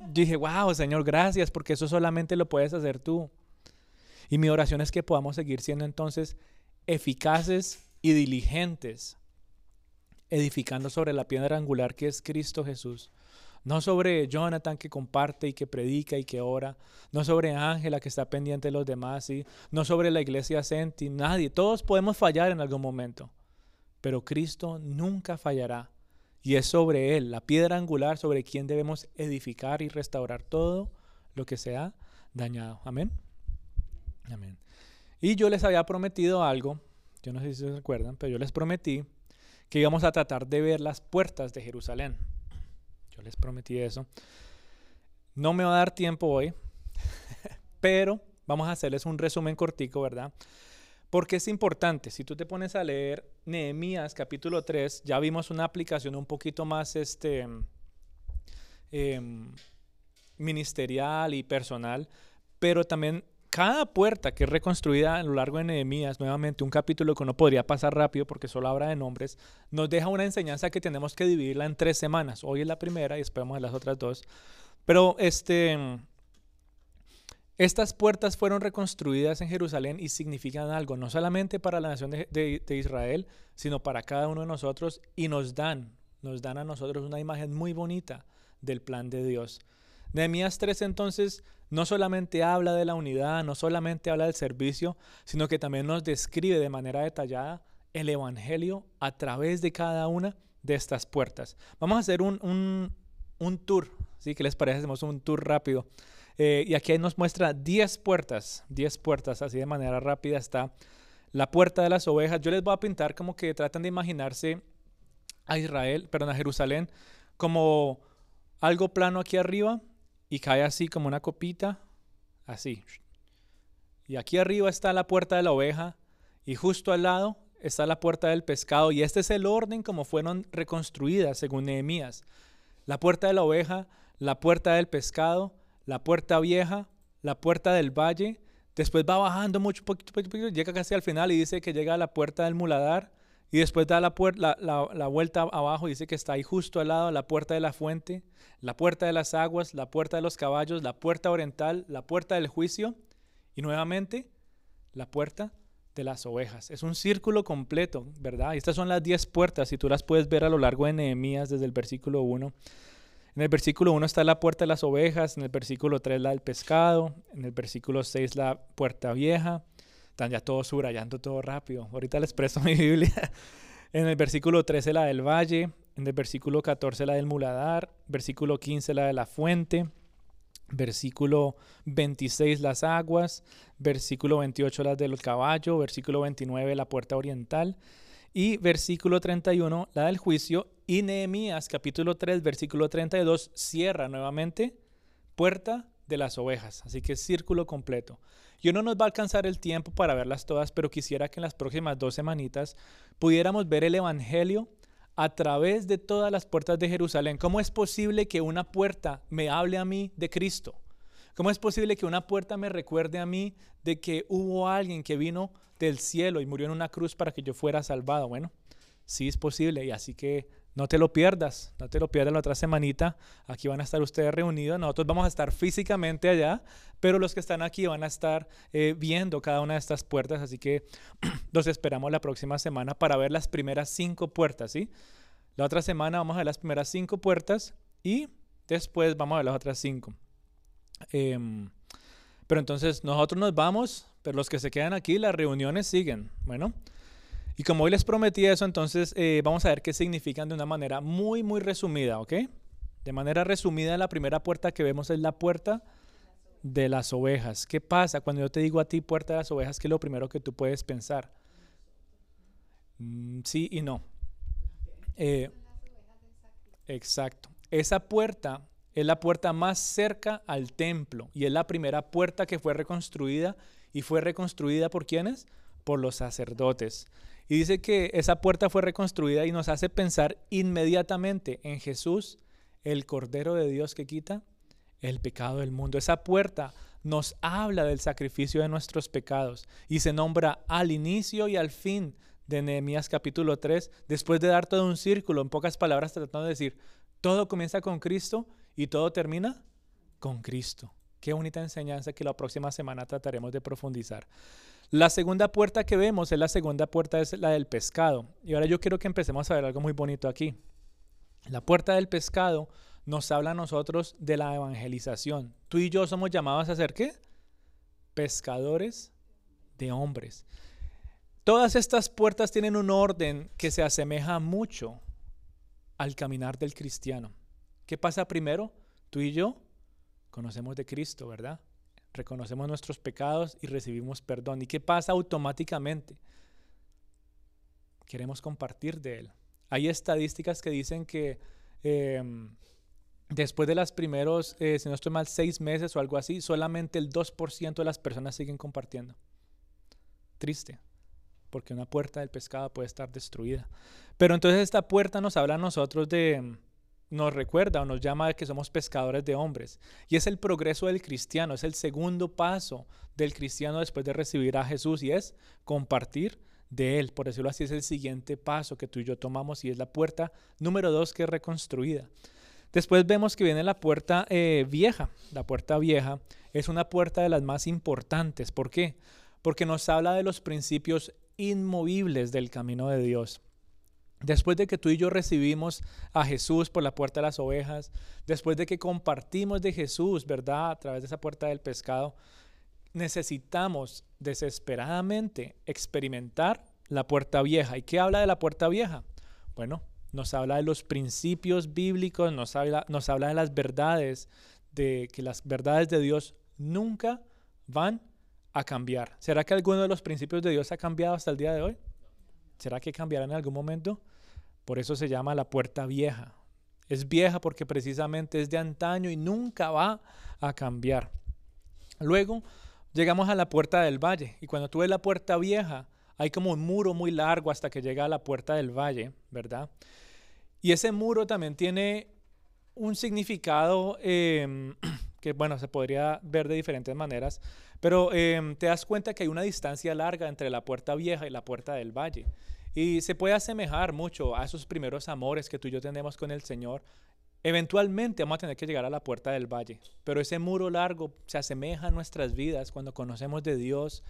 A: dije, wow, Señor, gracias, porque eso solamente lo puedes hacer tú. Y mi oración es que podamos seguir siendo entonces eficaces y diligentes edificando sobre la piedra angular que es Cristo Jesús. No sobre Jonathan que comparte y que predica y que ora. No sobre Ángela que está pendiente de los demás. ¿sí? No sobre la iglesia Senti. Nadie. Todos podemos fallar en algún momento. Pero Cristo nunca fallará. Y es sobre Él, la piedra angular sobre quien debemos edificar y restaurar todo lo que se ha dañado. Amén. Amén. Y yo les había prometido algo. Yo no sé si se recuerdan, pero yo les prometí que íbamos a tratar de ver las puertas de Jerusalén. Les prometí eso. No me va a dar tiempo hoy, pero vamos a hacerles un resumen cortico, ¿verdad? Porque es importante, si tú te pones a leer Nehemías capítulo 3, ya vimos una aplicación un poquito más este, em, ministerial y personal, pero también cada puerta que es reconstruida a lo largo de Nehemías, nuevamente un capítulo que no podría pasar rápido porque solo habla de nombres, nos deja una enseñanza que tenemos que dividirla en tres semanas. Hoy es la primera y esperamos las otras dos. Pero este, estas puertas fueron reconstruidas en Jerusalén y significan algo, no solamente para la nación de, de Israel, sino para cada uno de nosotros y nos dan, nos dan a nosotros una imagen muy bonita del plan de Dios. Nehemías 3 entonces no solamente habla de la unidad, no solamente habla del servicio, sino que también nos describe de manera detallada el Evangelio a través de cada una de estas puertas. Vamos a hacer un, tour, ¿sí? ¿Qué les parece? Hacemos un tour rápido. Eh, y aquí nos muestra 10 puertas, 10 puertas, así de manera rápida está la puerta de las ovejas. Yo les voy a pintar como que tratan de imaginarse a Israel, perdón, a Jerusalén, como algo plano aquí arriba y cae así como una copita, así. Y aquí arriba está la puerta de la oveja y justo al lado está la puerta del pescado y este es el orden como fueron reconstruidas según Nehemías. La puerta de la oveja, la puerta del pescado, la puerta vieja, la puerta del valle. Después va bajando mucho, poquito, poquito, llega casi al final y dice que llega a la puerta del muladar y después da la, la, la, vuelta abajo, dice que está ahí justo al lado la puerta de la fuente, la puerta de las aguas, la puerta de los caballos, la puerta oriental, la puerta del juicio y nuevamente la puerta de las ovejas. Es un círculo completo, ¿verdad? Y estas son las 10 puertas y tú las puedes ver a lo largo de Nehemías desde el versículo 1. En el versículo 1 está la puerta de las ovejas, en el versículo 3 la del pescado, en el versículo 6 la puerta vieja, están ya todos subrayando todo rápido. Ahorita les presto mi Biblia. En el versículo 13 la del valle, en el versículo 14 la del muladar, versículo 15 la de la fuente, versículo 26 las aguas, versículo 28 las del caballo, versículo 29 la puerta oriental. Y versículo 31 la del juicio. Y Nehemías capítulo 3 versículo 32 cierra nuevamente puerta de las ovejas, así que círculo completo. Yo no nos va a alcanzar el tiempo para verlas todas, pero quisiera que en las próximas dos semanitas pudiéramos ver el Evangelio a través de todas las puertas de Jerusalén. ¿Cómo es posible que una puerta me hable a mí de Cristo? ¿Cómo es posible que una puerta me recuerde a mí de que hubo alguien que vino del cielo y murió en una cruz para que yo fuera salvado? Bueno, sí es posible y así que no te lo pierdas, no te lo pierdas la otra semanita. Aquí van a estar ustedes reunidos. Nosotros vamos a estar físicamente allá, pero los que están aquí van a estar eh, viendo cada una de estas puertas. Así que los esperamos la próxima semana para ver las primeras cinco puertas, ¿sí? La otra semana vamos a ver las primeras cinco puertas y después vamos a ver las otras cinco. Em, pero entonces nosotros nos vamos, pero los que se quedan aquí, las reuniones siguen. Bueno. Y como hoy les prometí eso, entonces eh, vamos a ver qué significan de una manera muy, muy resumida, ¿ok? De manera resumida, la primera puerta que vemos es la puerta de las ovejas. ¿Qué pasa cuando yo te digo a ti puerta de las ovejas? ¿Qué es lo primero que tú puedes pensar? Mm, sí y no. Eh, exacto. Esa puerta es la puerta más cerca al templo y es la primera puerta que fue reconstruida y fue reconstruida por quienes? Por los sacerdotes. Y dice que esa puerta fue reconstruida y nos hace pensar inmediatamente en Jesús, el Cordero de Dios que quita el pecado del mundo. Esa puerta nos habla del sacrificio de nuestros pecados y se nombra al inicio y al fin de Nehemías capítulo 3, después de dar todo un círculo, en pocas palabras tratando de decir, todo comienza con Cristo y todo termina con Cristo. Qué bonita enseñanza que la próxima semana trataremos de profundizar. La segunda puerta que vemos es la segunda puerta, es la del pescado. Y ahora yo quiero que empecemos a ver algo muy bonito aquí. La puerta del pescado nos habla a nosotros de la evangelización. Tú y yo somos llamados a ser qué? Pescadores de hombres. Todas estas puertas tienen un orden que se asemeja mucho al caminar del cristiano. ¿Qué pasa primero? Tú y yo conocemos de Cristo, ¿verdad? Reconocemos nuestros pecados y recibimos perdón. ¿Y qué pasa automáticamente? Queremos compartir de Él. Hay estadísticas que dicen que em, después de los primeros, eh, si no estoy mal, seis meses o algo así, solamente el 2% de las personas siguen compartiendo. Triste, porque una puerta del pescado puede estar destruida. Pero entonces esta puerta nos habla a nosotros de nos recuerda o nos llama a que somos pescadores de hombres. Y es el progreso del cristiano, es el segundo paso del cristiano después de recibir a Jesús y es compartir de Él. Por decirlo así, es el siguiente paso que tú y yo tomamos y es la puerta número dos que es reconstruida. Después vemos que viene la puerta eh, vieja. La puerta vieja es una puerta de las más importantes. ¿Por qué? Porque nos habla de los principios inmovibles del camino de Dios. Después de que tú y yo recibimos a Jesús por la puerta de las ovejas, después de que compartimos de Jesús, ¿verdad? A través de esa puerta del pescado, necesitamos desesperadamente experimentar la puerta vieja. ¿Y qué habla de la puerta vieja? Bueno, nos habla de los principios bíblicos, nos habla, nos habla de las verdades, de que las verdades de Dios nunca van a cambiar. ¿Será que alguno de los principios de Dios ha cambiado hasta el día de hoy? ¿Será que cambiará en algún momento? Por eso se llama la puerta vieja. Es vieja porque precisamente es de antaño y nunca va a cambiar. Luego llegamos a la puerta del valle y cuando tú ves la puerta vieja hay como un muro muy largo hasta que llega a la puerta del valle, ¿verdad? Y ese muro también tiene un significado em, que, bueno, se podría ver de diferentes maneras, pero em, te das cuenta que hay una distancia larga entre la puerta vieja y la puerta del valle. Y se puede asemejar mucho a esos primeros amores que tú y yo tenemos con el Señor. Eventualmente vamos a tener que llegar a la puerta del valle, pero ese muro largo se asemeja a nuestras vidas cuando conocemos de Dios,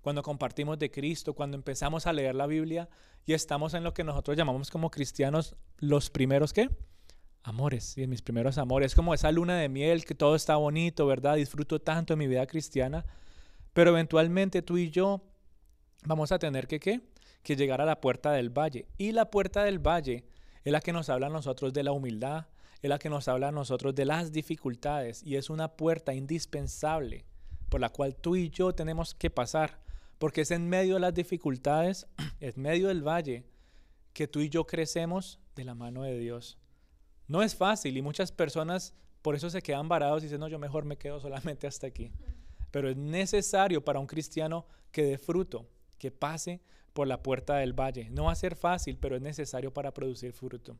A: cuando compartimos de Cristo, cuando empezamos a leer la Biblia y estamos en lo que nosotros llamamos como cristianos los primeros qué? Amores, y mis primeros amores, como esa luna de miel que todo está bonito, ¿verdad? Disfruto tanto de mi vida cristiana, pero eventualmente tú y yo vamos a tener que qué? Que llegar a la puerta del valle. Y la puerta del valle es la que nos habla a nosotros de la humildad, es la que nos habla a nosotros de las dificultades y es una puerta indispensable por la cual tú y yo tenemos que pasar, porque es en medio de las dificultades, en medio del valle, que tú y yo crecemos de la mano de Dios. No es fácil y muchas personas por eso se quedan varados y dicen, no, yo mejor me quedo solamente hasta aquí. Pero es necesario para un cristiano que dé fruto, que pase por la puerta del valle. No va a ser fácil, pero es necesario para producir fruto.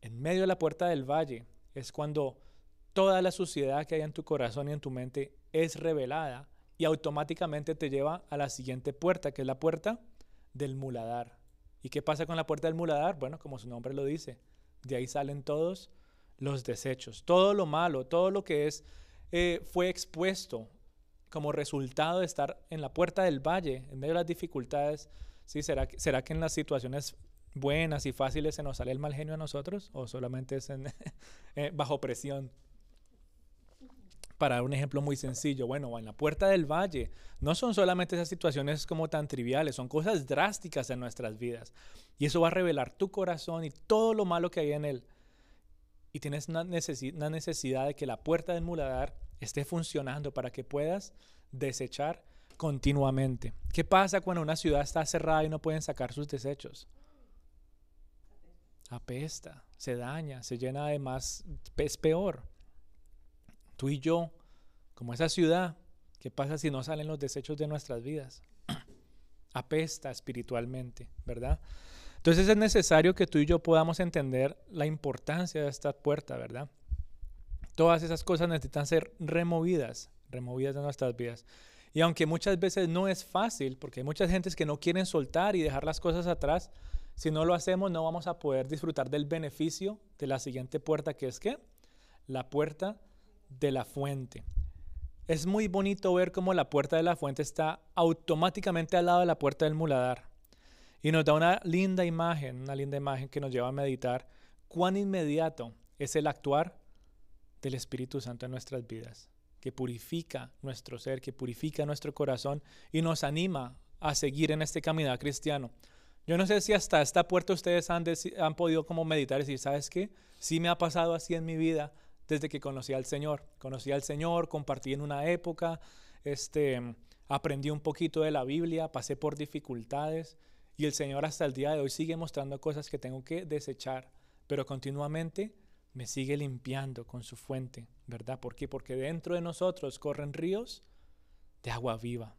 A: En medio de la puerta del valle es cuando toda la suciedad que hay en tu corazón y en tu mente es revelada y automáticamente te lleva a la siguiente puerta, que es la puerta del muladar. ¿Y qué pasa con la puerta del muladar? Bueno, como su nombre lo dice, de ahí salen todos los desechos, todo lo malo, todo lo que es eh, fue expuesto como resultado de estar en la puerta del valle, en medio de las dificultades, ¿sí? ¿Será, que, ¿será que en las situaciones buenas y fáciles se nos sale el mal genio a nosotros o solamente es eh, bajo presión? Para dar un ejemplo muy sencillo, bueno, en la puerta del valle no son solamente esas situaciones como tan triviales, son cosas drásticas en nuestras vidas. Y eso va a revelar tu corazón y todo lo malo que hay en él. Y tienes una, una necesidad de que la puerta del muladar esté funcionando para que puedas desechar continuamente. ¿Qué pasa cuando una ciudad está cerrada y no pueden sacar sus desechos? Apesta, se daña, se llena de más, es peor. Tú y yo, como esa ciudad, ¿qué pasa si no salen los desechos de nuestras vidas? Apesta espiritualmente, ¿verdad? Entonces es necesario que tú y yo podamos entender la importancia de esta puerta, ¿verdad? Todas esas cosas necesitan ser removidas, removidas de nuestras vidas. Y aunque muchas veces no es fácil, porque hay muchas gentes que no quieren soltar y dejar las cosas atrás, si no lo hacemos no vamos a poder disfrutar del beneficio de la siguiente puerta, que es ¿qué? La puerta de la fuente. Es muy bonito ver cómo la puerta de la fuente está automáticamente al lado de la puerta del muladar. Y nos da una linda imagen, una linda imagen que nos lleva a meditar cuán inmediato es el actuar del Espíritu Santo en nuestras vidas, que purifica nuestro ser, que purifica nuestro corazón y nos anima a seguir en este caminar cristiano. Yo no sé si hasta esta puerta ustedes han, han podido como meditar y decir, ¿sabes qué? Sí me ha pasado así en mi vida desde que conocí al Señor. Conocí al Señor, compartí en una época, este, aprendí un poquito de la Biblia, pasé por dificultades y el Señor hasta el día de hoy sigue mostrando cosas que tengo que desechar, pero continuamente me sigue limpiando con su fuente, ¿verdad? ¿Por qué? Porque dentro de nosotros corren ríos de agua viva.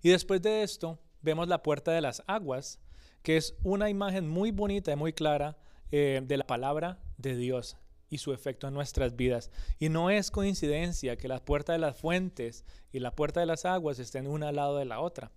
A: Y después de esto, vemos la puerta de las aguas, que es una imagen muy bonita y muy clara eh, de la palabra de Dios y su efecto en nuestras vidas. Y no es coincidencia que la puerta de las fuentes y la puerta de las aguas estén una al lado de la otra,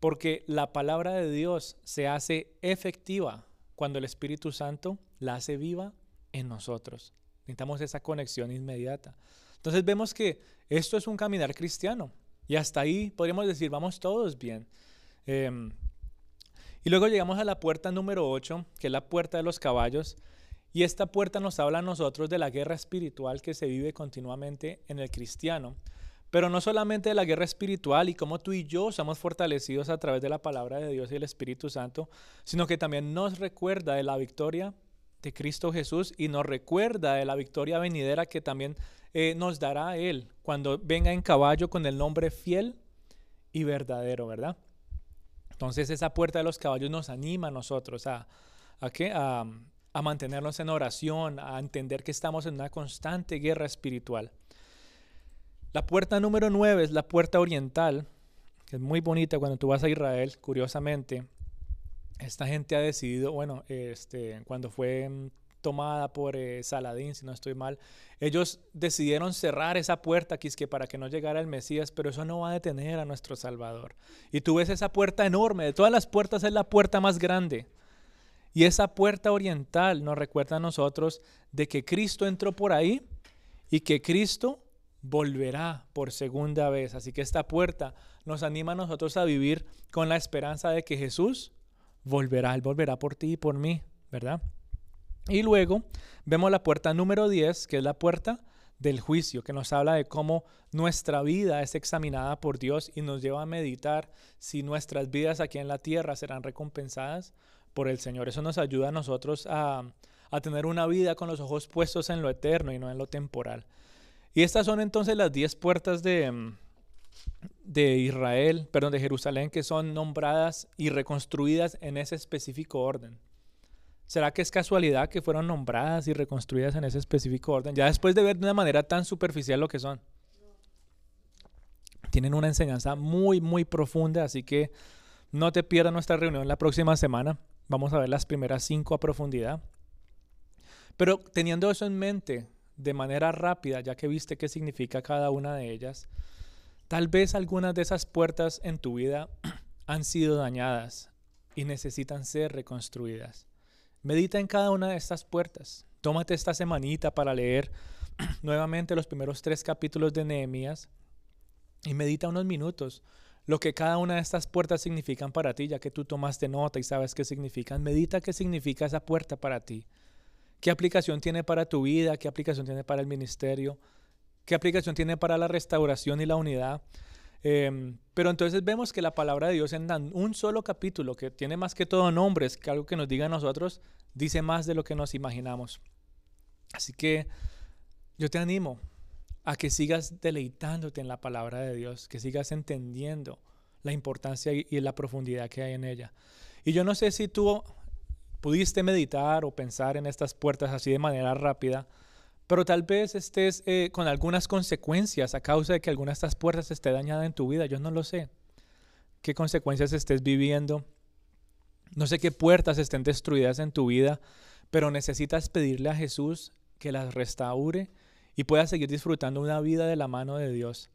A: porque la palabra de Dios se hace efectiva cuando el Espíritu Santo la hace viva en nosotros. Necesitamos esa conexión inmediata. Entonces vemos que esto es un caminar cristiano y hasta ahí podríamos decir, vamos todos bien. Em, y luego llegamos a la puerta número 8, que es la puerta de los caballos. Y esta puerta nos habla a nosotros de la guerra espiritual que se vive continuamente en el cristiano. Pero no solamente de la guerra espiritual y cómo tú y yo somos fortalecidos a través de la palabra de Dios y el Espíritu Santo, sino que también nos recuerda de la victoria de Cristo Jesús y nos recuerda de la victoria venidera que también eh, nos dará Él cuando venga en caballo con el nombre fiel y verdadero, ¿verdad? Entonces esa puerta de los caballos nos anima a nosotros a, a, ¿qué? a, a mantenernos en oración, a entender que estamos en una constante guerra espiritual. La puerta número 9 es la puerta oriental, que es muy bonita cuando tú vas a Israel, curiosamente. Esta gente ha decidido, bueno, este, cuando fue tomada por eh, Saladín, si no estoy mal, ellos decidieron cerrar esa puerta que es que para que no llegara el Mesías, pero eso no va a detener a nuestro Salvador. Y tú ves esa puerta enorme, de todas las puertas es la puerta más grande. Y esa puerta oriental nos recuerda a nosotros de que Cristo entró por ahí y que Cristo volverá por segunda vez. Así que esta puerta nos anima a nosotros a vivir con la esperanza de que Jesús volverá. Él volverá por ti y por mí, ¿verdad? Y luego vemos la puerta número 10, que es la puerta del juicio, que nos habla de cómo nuestra vida es examinada por Dios y nos lleva a meditar si nuestras vidas aquí en la tierra serán recompensadas por el Señor. Eso nos ayuda a nosotros a, tener una vida con los ojos puestos en lo eterno y no en lo temporal. Y estas son entonces las diez puertas de, de Israel, perdón, de Jerusalén, que son nombradas y reconstruidas en ese específico orden. ¿Será que es casualidad que fueron nombradas y reconstruidas en ese específico orden? Ya después de ver de una manera tan superficial lo que son. Tienen una enseñanza muy, muy profunda, así que no te pierdas nuestra reunión la próxima semana. Vamos a ver las primeras cinco a profundidad. Pero teniendo eso en mente, de manera rápida, ya que viste qué significa cada una de ellas, tal vez algunas de esas puertas en tu vida han sido dañadas y necesitan ser reconstruidas. Medita en cada una de estas puertas. Tómate esta semanita para leer nuevamente los primeros tres capítulos de Nehemías y medita unos minutos lo que cada una de estas puertas significan para ti, ya que tú tomaste nota y sabes qué significan. Medita qué significa esa puerta para ti. ¿Qué aplicación tiene para tu vida? ¿Qué aplicación tiene para el ministerio? ¿Qué aplicación tiene para la restauración y la unidad? Em, pero entonces vemos que la palabra de Dios en un solo capítulo, que tiene más que todo nombres, que algo que nos diga nosotros, dice más de lo que nos imaginamos. Así que yo te animo a que sigas deleitándote en la palabra de Dios, que sigas entendiendo la importancia y, la profundidad que hay en ella. Y yo no sé si tú pudiste meditar o pensar en estas puertas así de manera rápida, pero tal vez estés eh, con algunas consecuencias a causa de que alguna de estas puertas esté dañada en tu vida. Yo no lo sé. ¿Qué consecuencias estés viviendo? No sé qué puertas estén destruidas en tu vida, pero necesitas pedirle a Jesús que las restaure y puedas seguir disfrutando una vida de la mano de Dios.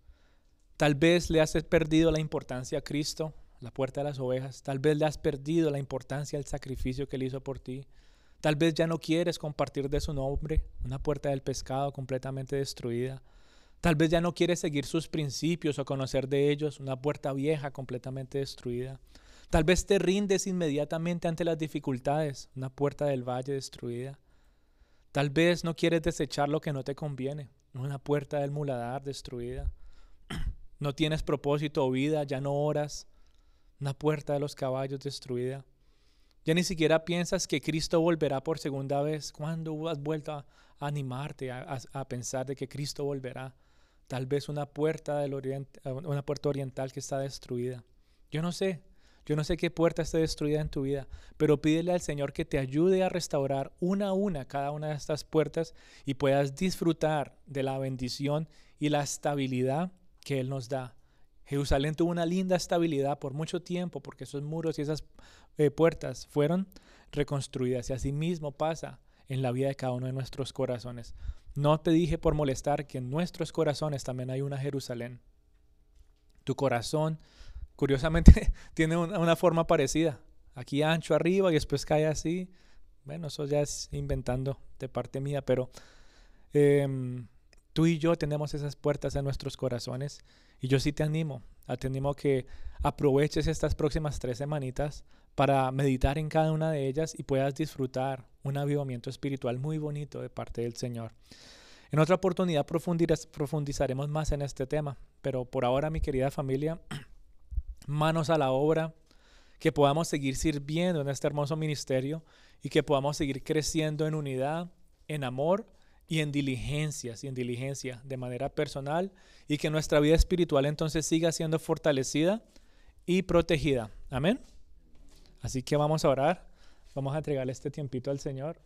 A: Tal vez le has perdido la importancia a Cristo, la puerta de las ovejas. Tal vez le has perdido la importancia al sacrificio que Él hizo por ti. Tal vez ya no quieres compartir de su nombre, una puerta del pescado completamente destruida. Tal vez ya no quieres seguir sus principios o conocer de ellos, una puerta vieja completamente destruida. Tal vez te rindes inmediatamente ante las dificultades, una puerta del valle destruida. Tal vez no quieres desechar lo que no te conviene, una puerta del muladar destruida. No tienes propósito o vida, ya no oras, una puerta de los caballos destruida. Ya ni siquiera piensas que Cristo volverá por segunda vez. ¿Cuándo has vuelto a animarte, a, pensar de que Cristo volverá? Tal vez una puerta, del una puerta oriental que está destruida. Yo no sé, yo no sé qué puerta esté destruida en tu vida, pero pídele al Señor que te ayude a restaurar una a una cada una de estas puertas y puedas disfrutar de la bendición y la estabilidad que Él nos da. Jerusalén tuvo una linda estabilidad por mucho tiempo porque esos muros y esas eh, puertas fueron reconstruidas y así mismo pasa en la vida de cada uno de nuestros corazones. No te dije por molestar que en nuestros corazones también hay una Jerusalén. Tu corazón Curiosamente tiene una, forma parecida. Aquí ancho arriba y después cae así. Bueno, eso ya es inventando de parte mía, pero em, tú y yo tenemos esas puertas en nuestros corazones y yo sí te animo, te animo que aproveches estas próximas tres semanitas para meditar en cada una de ellas y puedas disfrutar un avivamiento espiritual muy bonito de parte del Señor. En otra oportunidad profundizaremos más en este tema, pero por ahora mi querida familia, manos a la obra, que podamos seguir sirviendo en este hermoso ministerio y que podamos seguir creciendo en unidad, en amor y en diligencias y en diligencia de manera personal y que nuestra vida espiritual entonces siga siendo fortalecida y protegida. Amén. Así que vamos a orar, vamos a entregarle este tiempito al Señor.